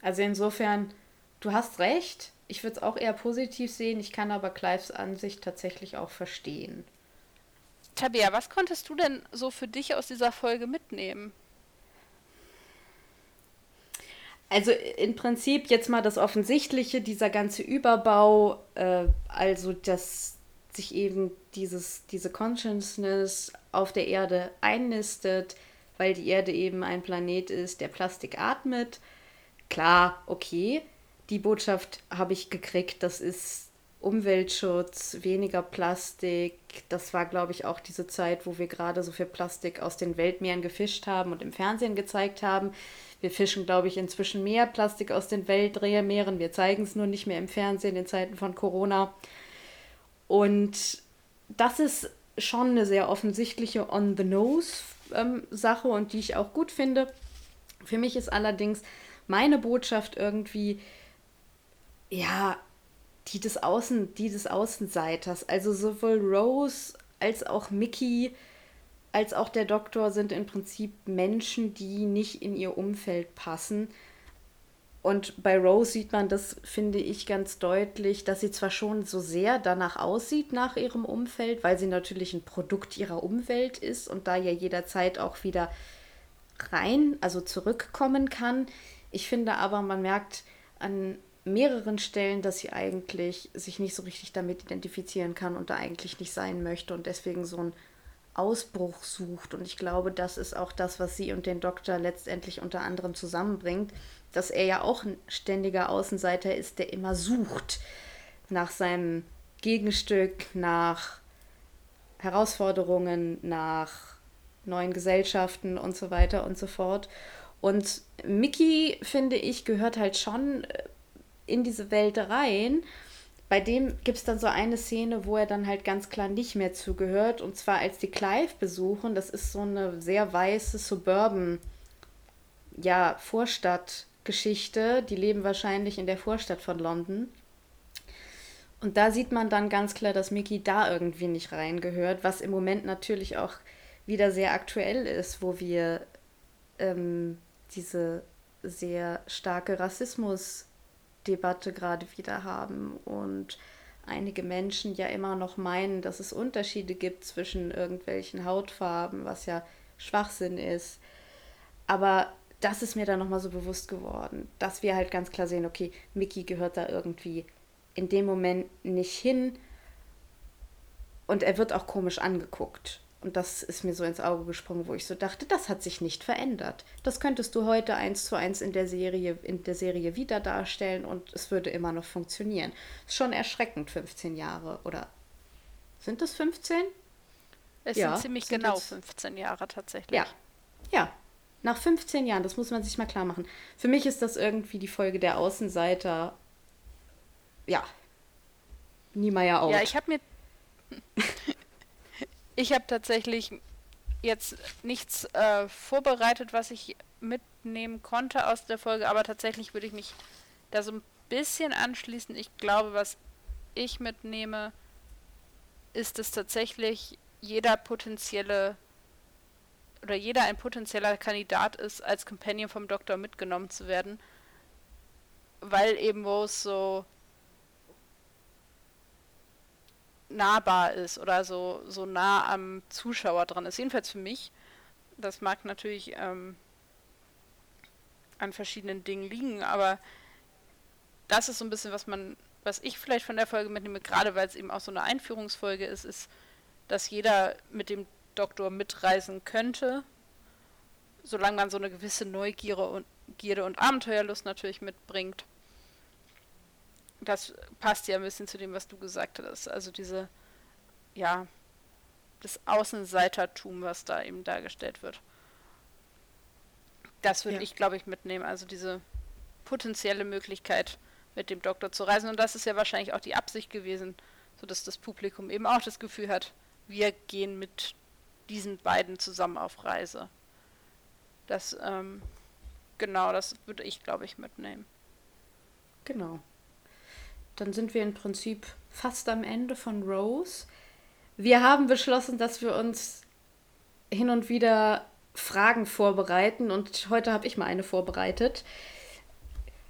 S1: Also insofern, du hast recht, ich würde es auch eher positiv sehen. Ich kann aber Clives Ansicht tatsächlich auch verstehen.
S2: Tabea, was konntest du denn so für dich aus dieser Folge mitnehmen?
S1: Also im Prinzip jetzt mal das Offensichtliche, dieser ganze Überbau, äh, also dass sich eben dieses, diese Consciousness auf der Erde einnistet, weil die Erde eben ein Planet ist, der Plastik atmet. Klar, okay, die Botschaft habe ich gekriegt, das ist Umweltschutz, weniger Plastik. Das war, glaube ich, auch diese Zeit, wo wir gerade so viel Plastik aus den Weltmeeren gefischt haben und im Fernsehen gezeigt haben. Wir fischen, glaube ich, inzwischen mehr Plastik aus den Weltmeeren. Wir zeigen es nur nicht mehr im Fernsehen in Zeiten von Corona. Und das ist schon eine sehr offensichtliche On-the-Nose-Sache ähm, und die ich auch gut finde. Für mich ist allerdings meine Botschaft irgendwie, ja, die des Außen, die des Außenseiters. Also sowohl Rose als auch Mickey als auch der Doktor sind im Prinzip Menschen, die nicht in ihr Umfeld passen. Und bei Rose sieht man das, finde ich, ganz deutlich, dass sie zwar schon so sehr danach aussieht nach ihrem Umfeld, weil sie natürlich ein Produkt ihrer Umwelt ist und da ja jederzeit auch wieder rein, also zurückkommen kann. Ich finde aber, man merkt an mehreren Stellen, dass sie eigentlich sich nicht so richtig damit identifizieren kann und da eigentlich nicht sein möchte und deswegen so einen Ausbruch sucht. Und ich glaube, das ist auch das, was sie und den Doktor letztendlich unter anderem zusammenbringt, dass er ja auch ein ständiger Außenseiter ist, der immer sucht nach seinem Gegenstück, nach Herausforderungen, nach neuen Gesellschaften und so weiter und so fort. Und Mickey, finde ich, gehört halt schon äh, in diese Welt rein, bei dem gibt es dann so eine Szene, wo er dann halt ganz klar nicht mehr zugehört. Und zwar als die Clive besuchen. Das ist so eine sehr weiße Suburban, ja, Vorstadtgeschichte. Die leben wahrscheinlich in der Vorstadt von London. Und da sieht man dann ganz klar, dass Mickey da irgendwie nicht reingehört, was im Moment natürlich auch wieder sehr aktuell ist, wo wir ähm, diese sehr starke Rassismusdebatte gerade wieder haben und einige Menschen ja immer noch meinen, dass es Unterschiede gibt zwischen irgendwelchen Hautfarben, was ja Schwachsinn ist. Aber das ist mir dann nochmal so bewusst geworden, dass wir halt ganz klar sehen, okay, Mickey gehört da irgendwie in dem Moment nicht hin und er wird auch komisch angeguckt. Und das ist mir so ins Auge gesprungen, wo ich so dachte, das hat sich nicht verändert. Das könntest du heute eins zu eins in der Serie, in der Serie wieder darstellen und es würde immer noch funktionieren. Ist schon erschreckend, 15 Jahre. Oder sind es 15?
S2: Es ja, sind ziemlich sind genau 15 Jahre tatsächlich.
S1: Ja. Ja. Nach 15 Jahren, das muss man sich mal klar machen. Für mich ist das irgendwie die Folge der Außenseiter. Ja. Niemeyer auch.
S2: Ja, ich habe mir Ich habe tatsächlich jetzt nichts äh, vorbereitet, was ich mitnehmen konnte aus der Folge, aber tatsächlich würde ich mich da so ein bisschen anschließen. Ich glaube, was ich mitnehme, ist, dass tatsächlich jeder potenzielle oder jeder ein potenzieller Kandidat ist, als Companion vom Doktor mitgenommen zu werden, weil eben Rose so nahbar ist oder so, so nah am Zuschauer dran ist. Jedenfalls für mich. Das mag natürlich ähm, an verschiedenen Dingen liegen, aber das ist so ein bisschen, was man, was ich vielleicht von der Folge mitnehme, gerade weil es eben auch so eine Einführungsfolge ist, ist, dass jeder mit dem Doktor mitreisen könnte, solange man so eine gewisse Neugierde und, und Abenteuerlust natürlich mitbringt das passt ja ein bisschen zu dem, was du gesagt hast. Also diese, ja, das Außenseitertum, was da eben dargestellt wird. Das würde ja. ich, glaube ich, mitnehmen. Also diese potenzielle Möglichkeit, mit dem Doktor zu reisen. Und das ist ja wahrscheinlich auch die Absicht gewesen, sodass das Publikum eben auch das Gefühl hat, wir gehen mit diesen beiden zusammen auf Reise. Das, ähm, genau, das würde ich, glaube ich, mitnehmen.
S1: Genau dann sind wir im Prinzip fast am Ende von Rose. Wir haben beschlossen, dass wir uns hin und wieder Fragen vorbereiten und heute habe ich mal eine vorbereitet.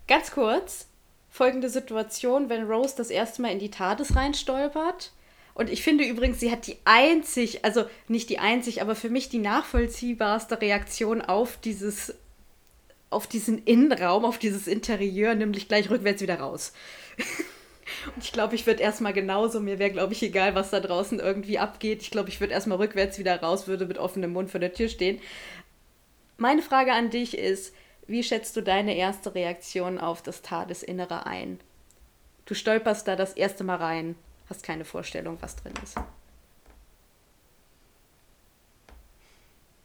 S1: Ganz kurz, folgende Situation, wenn Rose das erste Mal in die TARDIS reinstolpert. Und ich finde übrigens, sie hat die einzig, also nicht die einzig, aber für mich die nachvollziehbarste Reaktion auf dieses, auf diesen Innenraum, auf dieses Interieur, nämlich gleich rückwärts wieder raus. Und ich glaube, ich würde erstmal genauso, mir wäre, glaube ich, egal, was da draußen irgendwie abgeht. Ich glaube, ich würde erstmal rückwärts wieder raus, würde mit offenem Mund vor der Tür stehen. Meine Frage an dich ist, wie schätzt du deine erste Reaktion auf das Tadesinnere ein? Du stolperst da das erste Mal rein, hast keine Vorstellung, was drin ist.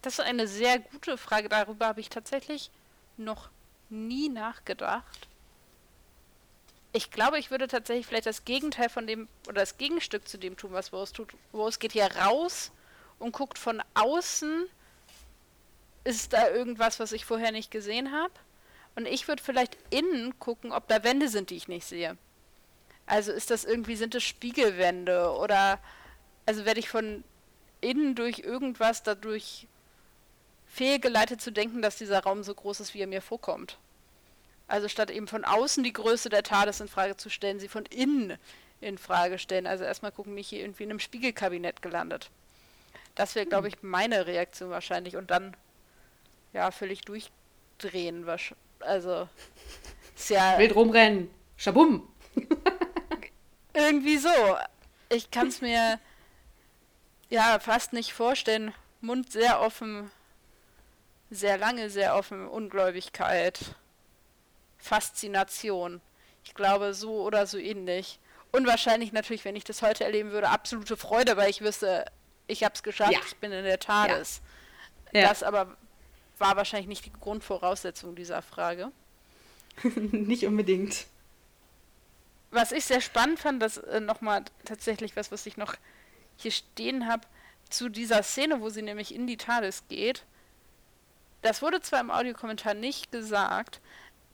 S2: Das ist eine sehr gute Frage. Darüber habe ich tatsächlich noch nie nachgedacht. Ich glaube, ich würde tatsächlich vielleicht das Gegenteil von dem, oder das Gegenstück zu dem tun, was Rose tut. Rose geht hier raus und guckt von außen, ist da irgendwas, was ich vorher nicht gesehen habe? Und ich würde vielleicht innen gucken, ob da Wände sind, die ich nicht sehe. Also ist das irgendwie, sind es Spiegelwände oder, also werde ich von innen durch irgendwas dadurch fehlgeleitet zu denken, dass dieser Raum so groß ist, wie er mir vorkommt. Also statt eben von außen die Größe der TARDIS in Frage zu stellen, sie von innen in Frage stellen. Also erstmal gucken, mich hier irgendwie in einem Spiegelkabinett gelandet. Das wäre, glaube hm. ich, meine Reaktion wahrscheinlich. Und dann, ja, völlig durchdrehen. Also,
S1: ist ja. Wild rumrennen. Schabum.
S2: irgendwie so. Ich kann es mir ja fast nicht vorstellen. Mund sehr offen. Sehr lange, sehr offen. Ungläubigkeit. Faszination. Ich glaube, so oder so ähnlich. Und wahrscheinlich natürlich, wenn ich das heute erleben würde, absolute Freude, weil ich wüsste, ich habe es geschafft, ja. ich bin in der TARDIS. Ja. Das aber war wahrscheinlich nicht die Grundvoraussetzung dieser Frage.
S1: nicht unbedingt.
S2: Was ich sehr spannend fand, das äh, nochmal tatsächlich was, was ich noch hier stehen habe, zu dieser Szene, wo sie nämlich in die TARDIS geht. Das wurde zwar im Audiokommentar nicht gesagt,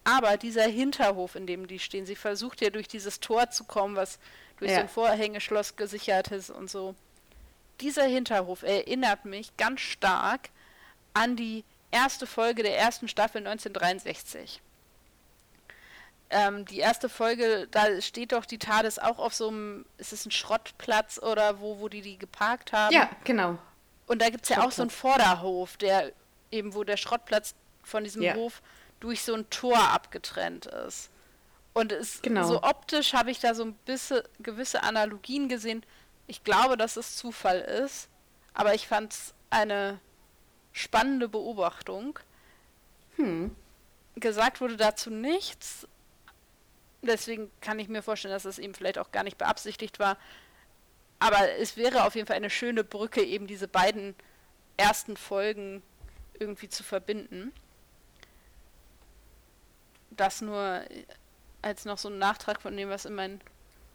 S2: aber dieser Hinterhof, in dem die stehen, sie versucht ja durch dieses Tor zu kommen, was durch ja. so ein Vorhängeschloss gesichert ist und so. Dieser Hinterhof erinnert mich ganz stark an die erste Folge der ersten Staffel 1963 ähm, die erste Folge, da steht doch die TARDIS auch auf so einem, ist es ein Schrottplatz oder wo, wo die die geparkt haben?
S1: Ja, genau.
S2: Und da gibt es ja auch so einen Vorderhof, der eben, wo der Schrottplatz von diesem ja. Hof durch so ein Tor abgetrennt ist. Und es, genau. so optisch habe ich da so ein bisschen gewisse Analogien gesehen. Ich glaube, dass es Zufall ist, aber ich fand es eine spannende Beobachtung. Hm. Gesagt wurde dazu nichts, Deswegen kann ich mir vorstellen, dass das eben vielleicht auch gar nicht beabsichtigt war. Aber es wäre auf jeden Fall eine schöne Brücke, eben diese beiden ersten Folgen irgendwie zu verbinden. Das nur als noch so ein Nachtrag von dem, was in meinen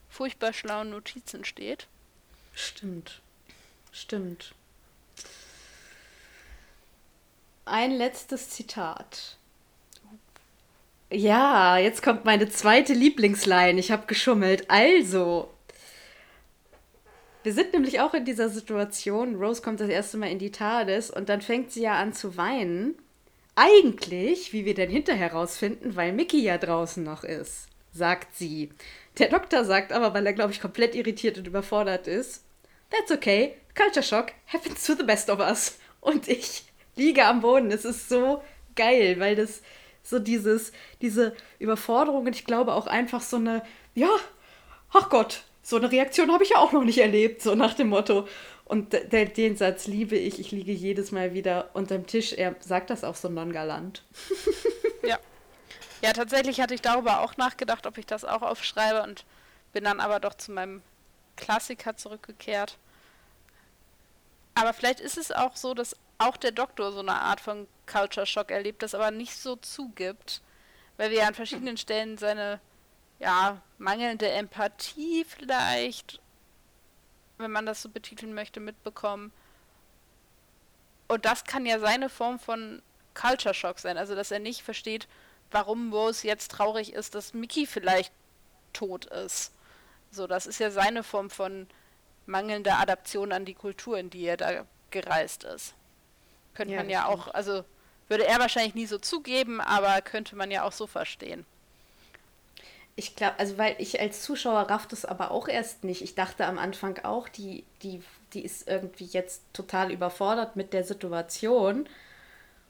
S2: furchtbar schlauen Notizen steht.
S1: Stimmt. Stimmt. Ein letztes Zitat. Ja, jetzt kommt meine zweite Lieblingsline. Ich habe geschummelt. Also, wir sind nämlich auch in dieser Situation. Rose kommt das erste Mal in die TARDIS und dann fängt sie ja an zu weinen. Eigentlich, wie wir dann hinterher rausfinden, weil Mickey ja draußen noch ist, sagt sie. Der Doktor sagt aber, weil er, glaube ich, komplett irritiert und überfordert ist, That's okay, Culture Shock happens to the best of us. Und ich liege am Boden. Es ist so geil, weil das so dieses, diese Überforderung und ich glaube auch einfach so eine, ja, ach Gott, so eine Reaktion habe ich ja auch noch nicht erlebt, so nach dem Motto. Und den Satz liebe ich, ich liege jedes Mal wieder unterm Tisch. Er sagt das auch so nongalant.
S2: ja. Ja, tatsächlich hatte ich darüber auch nachgedacht, ob ich das auch aufschreibe und bin dann aber doch zu meinem Klassiker zurückgekehrt. Aber vielleicht ist es auch so, dass auch der Doktor so eine Art von Culture Shock erlebt, das aber nicht so zugibt, weil wir ja an verschiedenen Stellen seine ja, mangelnde Empathie vielleicht, wenn man das so betiteln möchte, mitbekommen. Und das kann ja seine Form von Culture Shock sein, also dass er nicht versteht, warum Rose jetzt traurig ist, dass Mickey vielleicht tot ist. So, das ist ja seine Form von mangelnder Adaption an die Kultur, in die er da gereist ist. Könnte ja, man ja auch, also würde er wahrscheinlich nie so zugeben, aber könnte man ja auch so verstehen.
S1: Ich glaube, also weil ich als Zuschauer rafft es aber auch erst nicht. Ich dachte am Anfang auch, die, die, die ist irgendwie jetzt total überfordert mit der Situation.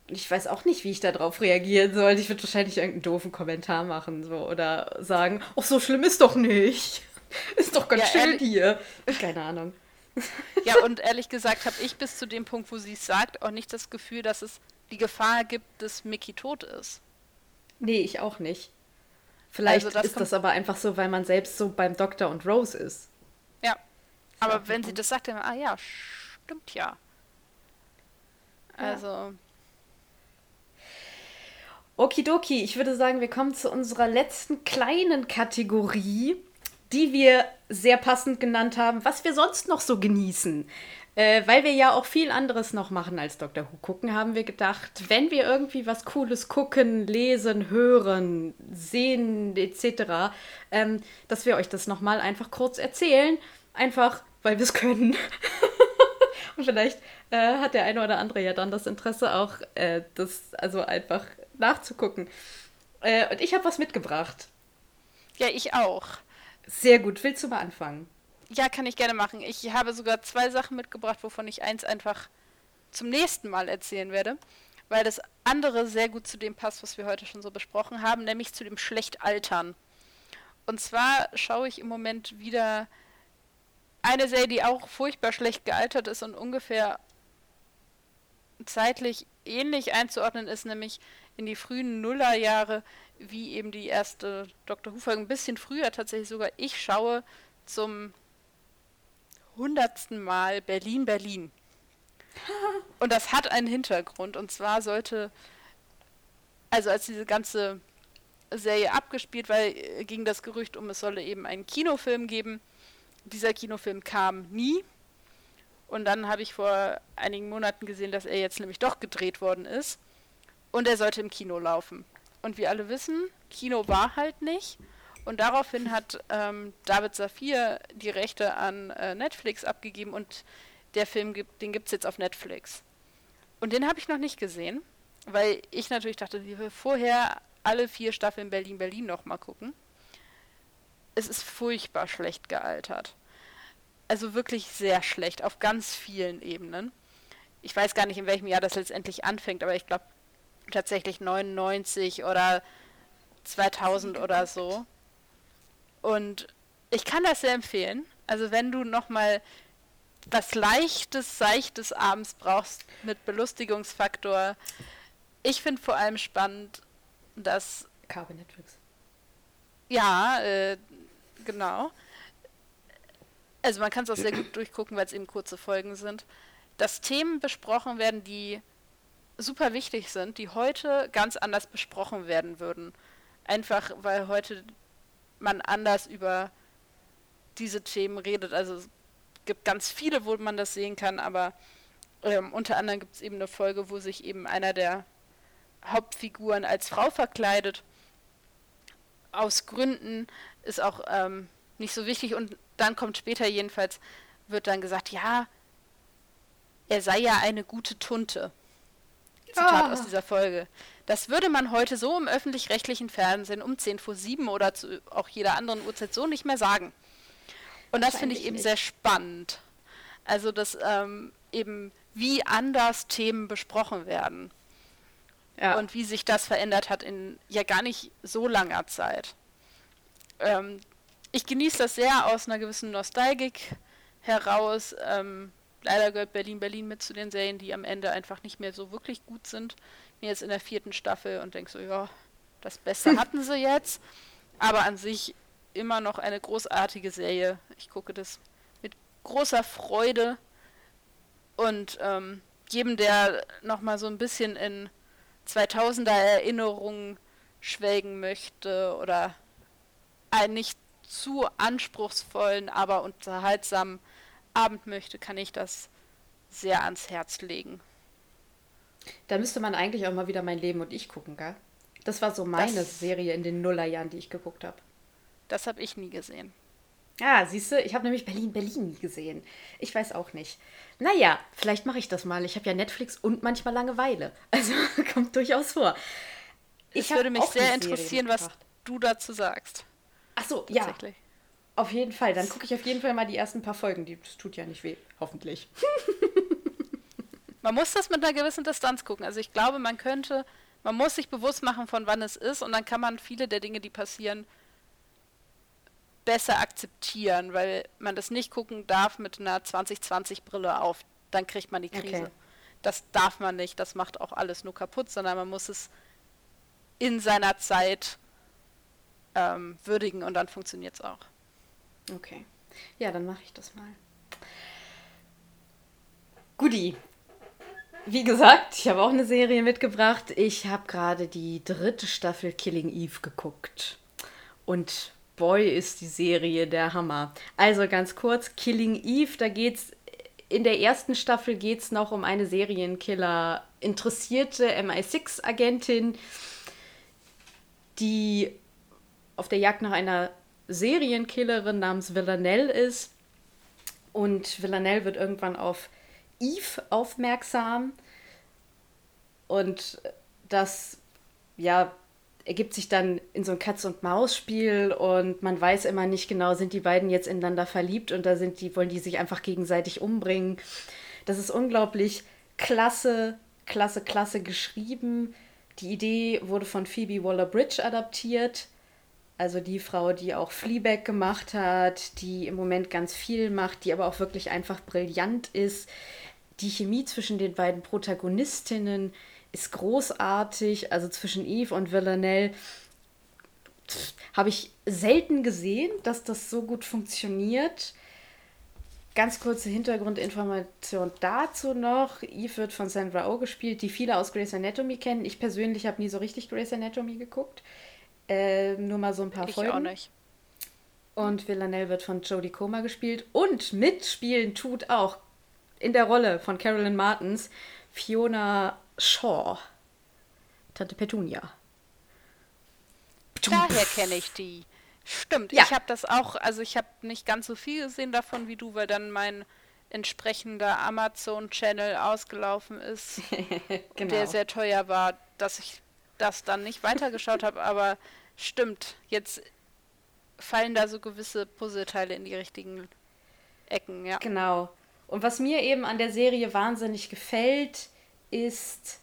S1: Und ich weiß auch nicht, wie ich darauf reagieren soll. Ich würde wahrscheinlich irgendeinen doofen Kommentar machen so, oder sagen, ach, so schlimm ist doch nicht. Ist doch ganz ja, schön hier. Keine Ahnung.
S2: Ja, und ehrlich gesagt habe ich bis zu dem Punkt, wo sie es sagt, auch nicht das Gefühl, dass es die Gefahr gibt, dass Mickey tot ist.
S1: Nee, ich auch nicht. Vielleicht also das ist das aber einfach so, weil man selbst so beim Doktor und Rose ist.
S2: Ja. Aber ja, wenn sie das sagt, dann, ah ja, stimmt ja. Also. Ja.
S1: Okidoki, ich würde sagen, wir kommen zu unserer letzten kleinen Kategorie die wir sehr passend genannt haben, was wir sonst noch so genießen. Äh, weil wir ja auch viel anderes noch machen als Dr. Who gucken, haben wir gedacht, wenn wir irgendwie was Cooles gucken, lesen, hören, sehen etc., ähm, dass wir euch das nochmal einfach kurz erzählen. Einfach, weil wir es können. Und vielleicht äh, hat der eine oder andere ja dann das Interesse auch, äh, das also einfach nachzugucken. Äh, und ich habe was mitgebracht.
S2: Ja, ich auch.
S1: Sehr gut. Willst du mal anfangen?
S2: Ja, kann ich gerne machen. Ich habe sogar zwei Sachen mitgebracht, wovon ich eins einfach zum nächsten Mal erzählen werde, weil das andere sehr gut zu dem passt, was wir heute schon so besprochen haben, nämlich zu dem Schlechtaltern. Und zwar schaue ich im Moment wieder eine Serie, die auch furchtbar schlecht gealtert ist und ungefähr zeitlich ähnlich einzuordnen ist, nämlich in die frühen Nullerjahre wie eben die erste Dr. Who-Folge, ein bisschen früher tatsächlich sogar. Ich schaue zum hundertsten Mal Berlin, Berlin. Und das hat einen Hintergrund. Und zwar sollte, also als diese ganze Serie abgespielt, weil äh, ging das Gerücht um, es solle eben einen Kinofilm geben. Dieser Kinofilm kam nie. Und dann habe ich vor einigen Monaten gesehen, dass er jetzt nämlich doch gedreht worden ist. Und er sollte im Kino laufen. Und wie alle wissen, Kino war halt nicht. Und daraufhin hat ähm, David Safir die Rechte an äh, Netflix abgegeben und der Film gibt, den gibt es jetzt auf Netflix. Und den habe ich noch nicht gesehen, weil ich natürlich dachte, ich will vorher alle vier Staffeln Berlin Berlin noch mal gucken. Es ist furchtbar schlecht gealtert. Also wirklich sehr schlecht auf ganz vielen Ebenen. Ich weiß gar nicht, in welchem Jahr das letztendlich anfängt, aber ich glaube tatsächlich 99 oder 2000 oder so. Und ich kann das sehr empfehlen. Also wenn du noch mal was leichtes, seichtes abends brauchst mit Belustigungsfaktor. Ich finde vor allem spannend, dass
S1: Kabel Netflix.
S2: Ja, äh, genau. Also man kann es auch sehr gut durchgucken, weil es eben kurze Folgen sind. Dass Themen besprochen werden, die super wichtig sind, die heute ganz anders besprochen werden würden. Einfach weil heute man anders über diese Themen redet. Also es gibt ganz viele, wo man das sehen kann, aber ähm, unter anderem gibt es eben eine Folge, wo sich eben einer der Hauptfiguren als Frau verkleidet. Aus Gründen ist auch ähm, nicht so wichtig und dann kommt später jedenfalls, wird dann gesagt, ja, er sei ja eine gute Tunte. Zitat oh. aus dieser Folge. Das würde man heute so im öffentlich-rechtlichen Fernsehen um 10 vor 7 oder zu auch jeder anderen Uhrzeit so nicht mehr sagen. Und das finde ich eben nicht. sehr spannend. Also, dass ähm, eben wie anders Themen besprochen werden. Ja. Und wie sich das verändert hat in ja gar nicht so langer Zeit. Ähm, ich genieße das sehr aus einer gewissen Nostalgik heraus. Ähm, leider gehört Berlin Berlin mit zu den Serien, die am Ende einfach nicht mehr so wirklich gut sind. Mir jetzt in der vierten Staffel und denke so, ja, das Beste hatten sie jetzt. Aber an sich immer noch eine großartige Serie. Ich gucke das mit großer Freude und ähm, jedem, der noch mal so ein bisschen in 2000er Erinnerungen schwelgen möchte oder einen nicht zu anspruchsvollen, aber unterhaltsamen Abend möchte, kann ich das sehr ans Herz legen.
S1: Da müsste man eigentlich auch mal wieder mein Leben und ich gucken, gell? Das war so meine das, Serie in den Nullerjahren, die ich geguckt habe.
S2: Das habe ich nie gesehen.
S1: Ja, siehst du, ich habe nämlich Berlin, Berlin nie gesehen. Ich weiß auch nicht. Naja, vielleicht mache ich das mal. Ich habe ja Netflix und manchmal Langeweile. Also kommt durchaus vor.
S2: Ich würde mich sehr interessieren, was du dazu sagst.
S1: Ach so, ja. Auf jeden Fall. Dann gucke ich auf jeden Fall mal die ersten paar Folgen. Die, das tut ja nicht weh, hoffentlich.
S2: man muss das mit einer gewissen Distanz gucken. Also ich glaube, man könnte, man muss sich bewusst machen, von wann es ist und dann kann man viele der Dinge, die passieren, besser akzeptieren, weil man das nicht gucken darf mit einer 2020-Brille auf. Dann kriegt man die Krise. Okay. Das darf man nicht, das macht auch alles nur kaputt, sondern man muss es in seiner Zeit ähm, würdigen und dann funktioniert es auch.
S1: Okay. Ja, dann mache ich das mal. Guti. Wie gesagt, ich habe auch eine Serie mitgebracht. Ich habe gerade die dritte Staffel Killing Eve geguckt. Und boy, ist die Serie der Hammer. Also ganz kurz, Killing Eve, da geht's in der ersten Staffel geht es noch um eine Serienkiller interessierte MI6-Agentin, die auf der Jagd nach einer Serienkillerin namens Villanelle ist. Und Villanelle wird irgendwann auf Eve aufmerksam. Und das, ja, ergibt sich dann in so ein Katz-und-Maus-Spiel und man weiß immer nicht genau, sind die beiden jetzt ineinander verliebt und da sind die, wollen die sich einfach gegenseitig umbringen. Das ist unglaublich klasse, klasse, klasse geschrieben. Die Idee wurde von Phoebe Waller-Bridge adaptiert. Also die Frau, die auch Fleabag gemacht hat, die im Moment ganz viel macht, die aber auch wirklich einfach brillant ist. Die Chemie zwischen den beiden Protagonistinnen ist großartig. Also zwischen Eve und Villanelle habe ich selten gesehen, dass das so gut funktioniert. Ganz kurze Hintergrundinformation dazu noch. Eve wird von Sandra Oh gespielt, die viele aus Grey's Anatomy kennen. Ich persönlich habe nie so richtig Grey's Anatomy geguckt. Äh, nur mal so ein paar
S2: Ich
S1: Folgen.
S2: auch nicht.
S1: Und Villanelle wird von Jodie Comer gespielt. Und mitspielen tut auch in der Rolle von Carolyn Martins Fiona Shaw. Tante Petunia.
S2: Daher kenne ich die. Stimmt,
S1: Ja.
S2: ich habe das auch, also ich habe nicht ganz so viel gesehen davon wie du, weil dann mein entsprechender Amazon-Channel ausgelaufen ist,
S1: Genau.
S2: der sehr teuer war, dass ich das dann nicht weitergeschaut habe, aber stimmt, jetzt fallen da so gewisse Puzzleteile in die richtigen Ecken, ja.
S1: Genau. Und was mir eben an der Serie wahnsinnig gefällt, ist,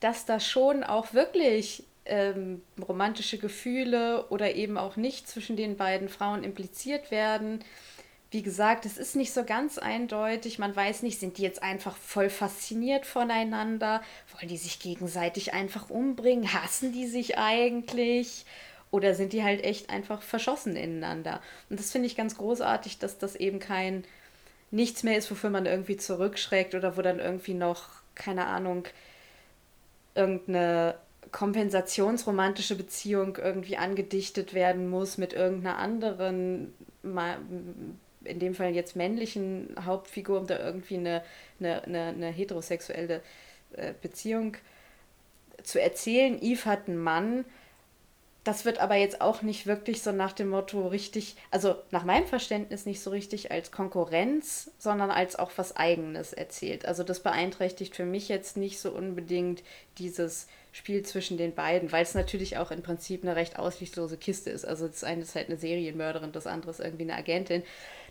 S1: dass da schon auch wirklich ähm, romantische Gefühle oder eben auch nicht zwischen den beiden Frauen impliziert werden. Wie gesagt, es ist nicht so ganz eindeutig. Man weiß nicht, sind die jetzt einfach voll fasziniert voneinander? Wollen die sich gegenseitig einfach umbringen? Hassen die sich eigentlich? Oder sind die halt echt einfach verschossen ineinander? Und das finde ich ganz großartig, dass das eben kein nichts mehr ist, wofür man irgendwie zurückschreckt oder wo dann irgendwie noch, keine Ahnung, irgendeine kompensationsromantische Beziehung irgendwie angedichtet werden muss mit irgendeiner anderen, in dem Fall jetzt männlichen Hauptfigur, um da irgendwie eine, eine, eine, eine heterosexuelle äh, Beziehung zu erzählen. Eve hat einen Mann. Das wird aber jetzt auch nicht wirklich so nach dem Motto richtig, also nach meinem Verständnis nicht so richtig als Konkurrenz, sondern als auch was Eigenes erzählt. Also das beeinträchtigt für mich jetzt nicht so unbedingt dieses Spiel zwischen den beiden, weil es natürlich auch im Prinzip eine recht aussichtslose Kiste ist. Also das eine ist halt eine Serienmörderin, das andere ist irgendwie eine Agentin.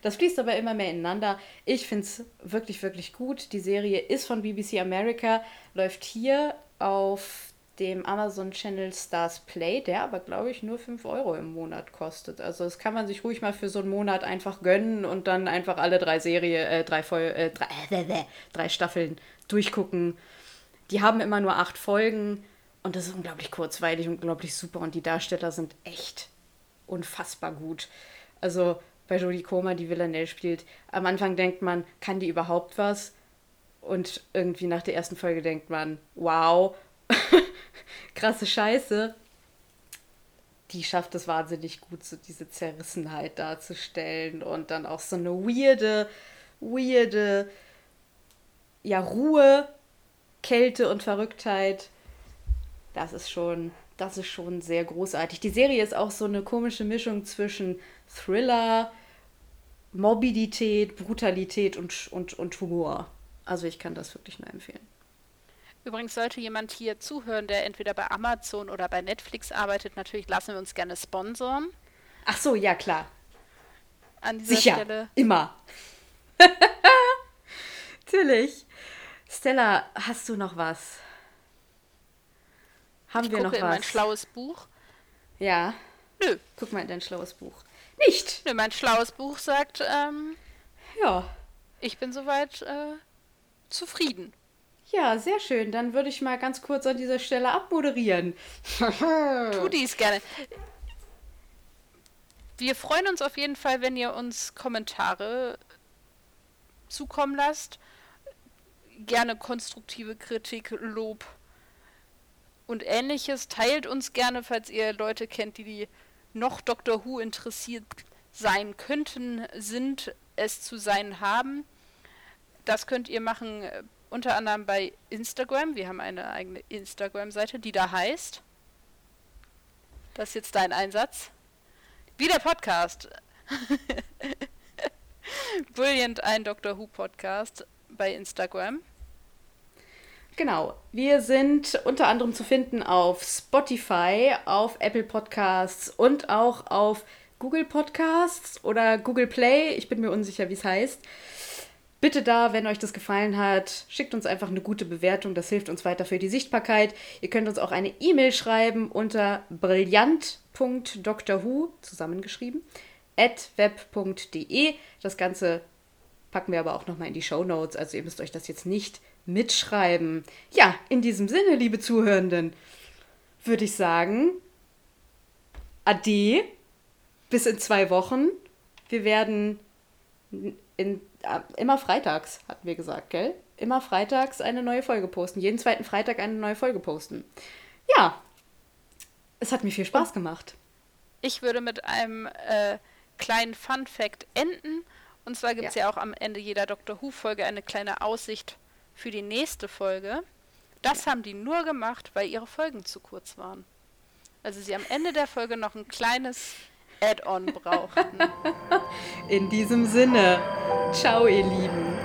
S1: Das fließt aber immer mehr ineinander. Ich finde es wirklich, wirklich gut. Die Serie ist von BBC America, läuft hier auf dem Amazon Channel Stars Play, der aber, glaube ich, nur 5 Euro im Monat kostet. Also das kann man sich ruhig mal für so einen Monat einfach gönnen und dann einfach alle drei Serie, äh, drei, Fol äh, drei, äh, drei Staffeln durchgucken. Die haben immer nur acht Folgen und das ist unglaublich kurzweilig, unglaublich super und die Darsteller sind echt unfassbar gut. Also bei Jodie Comer, die Villanelle spielt, am Anfang denkt man, kann die überhaupt was? Und irgendwie nach der ersten Folge denkt man, wow, krasse Scheiße. Die schafft es wahnsinnig gut, so diese Zerrissenheit darzustellen und dann auch so eine weirde, weirde, ja, Ruhe, Kälte und Verrücktheit. Das ist schon, das ist schon sehr großartig. Die Serie ist auch so eine komische Mischung zwischen Thriller, Morbidität, Brutalität und, und, und Humor. Also ich kann das wirklich nur empfehlen.
S2: Übrigens sollte jemand hier zuhören, der entweder bei Amazon oder bei Netflix arbeitet, natürlich lassen wir uns gerne sponsoren
S1: Ach so, ja klar.
S2: an dieser
S1: Sicher.
S2: Stelle.
S1: Immer. Natürlich. Stella, hast du noch was? Haben
S2: Ich
S1: wir
S2: gucke
S1: noch
S2: in mein
S1: was?
S2: schlaues Buch.
S1: ja.
S2: Nö,
S1: Guck mal in dein schlaues Buch. Nicht.
S2: nö, mein schlaues Buch sagt, ähm,
S1: Ja.
S2: ich bin soweit äh, zufrieden.
S1: Ja, sehr schön. Dann würde ich mal ganz kurz an dieser Stelle abmoderieren.
S2: Tu dies gerne. Wir freuen uns auf jeden Fall, wenn ihr uns Kommentare zukommen lasst. Gerne konstruktive Kritik, Lob und ähnliches. Teilt uns gerne, falls ihr Leute kennt, die, die noch Doctor Who interessiert sein könnten, sind, es zu sein haben. Das könnt ihr machen äh, unter anderem bei Instagram. Wir haben eine eigene Instagram-Seite, die da heißt. Das ist jetzt dein Einsatz. Wie der Podcast. Brilliant, ein Doctor Who Podcast bei Instagram.
S1: Genau. Wir sind unter anderem zu finden auf Spotify, auf Apple Podcasts und auch auf Google Podcasts oder Google Play. Ich bin mir unsicher, wie es heißt. Bitte da, wenn euch das gefallen hat, schickt uns einfach eine gute Bewertung. Das hilft uns weiter für die Sichtbarkeit. Ihr könnt uns auch eine E-Mail schreiben unter brillant.drwho zusammengeschrieben at web.de. Das Ganze packen wir aber auch nochmal in die Show Notes. Also ihr müsst euch das jetzt nicht mitschreiben. Ja, in diesem Sinne, liebe Zuhörenden, würde ich sagen, Ade, bis in zwei Wochen. Wir werden in, äh, immer freitags, hatten wir gesagt, gell? Immer freitags eine neue Folge posten. Jeden zweiten Freitag eine neue Folge posten. Ja, Es hat mir viel Spaß gemacht.
S2: Ich würde mit einem äh, kleinen Fun Fact enden. Und zwar gibt es ja. ja auch am Ende jeder Doctor Who-Folge eine kleine Aussicht für die nächste Folge. Das haben die nur gemacht, weil ihre Folgen zu kurz waren. Also sie am Ende der Folge noch ein kleines Add-on brauchten.
S1: In diesem Sinne, ciao ihr Lieben.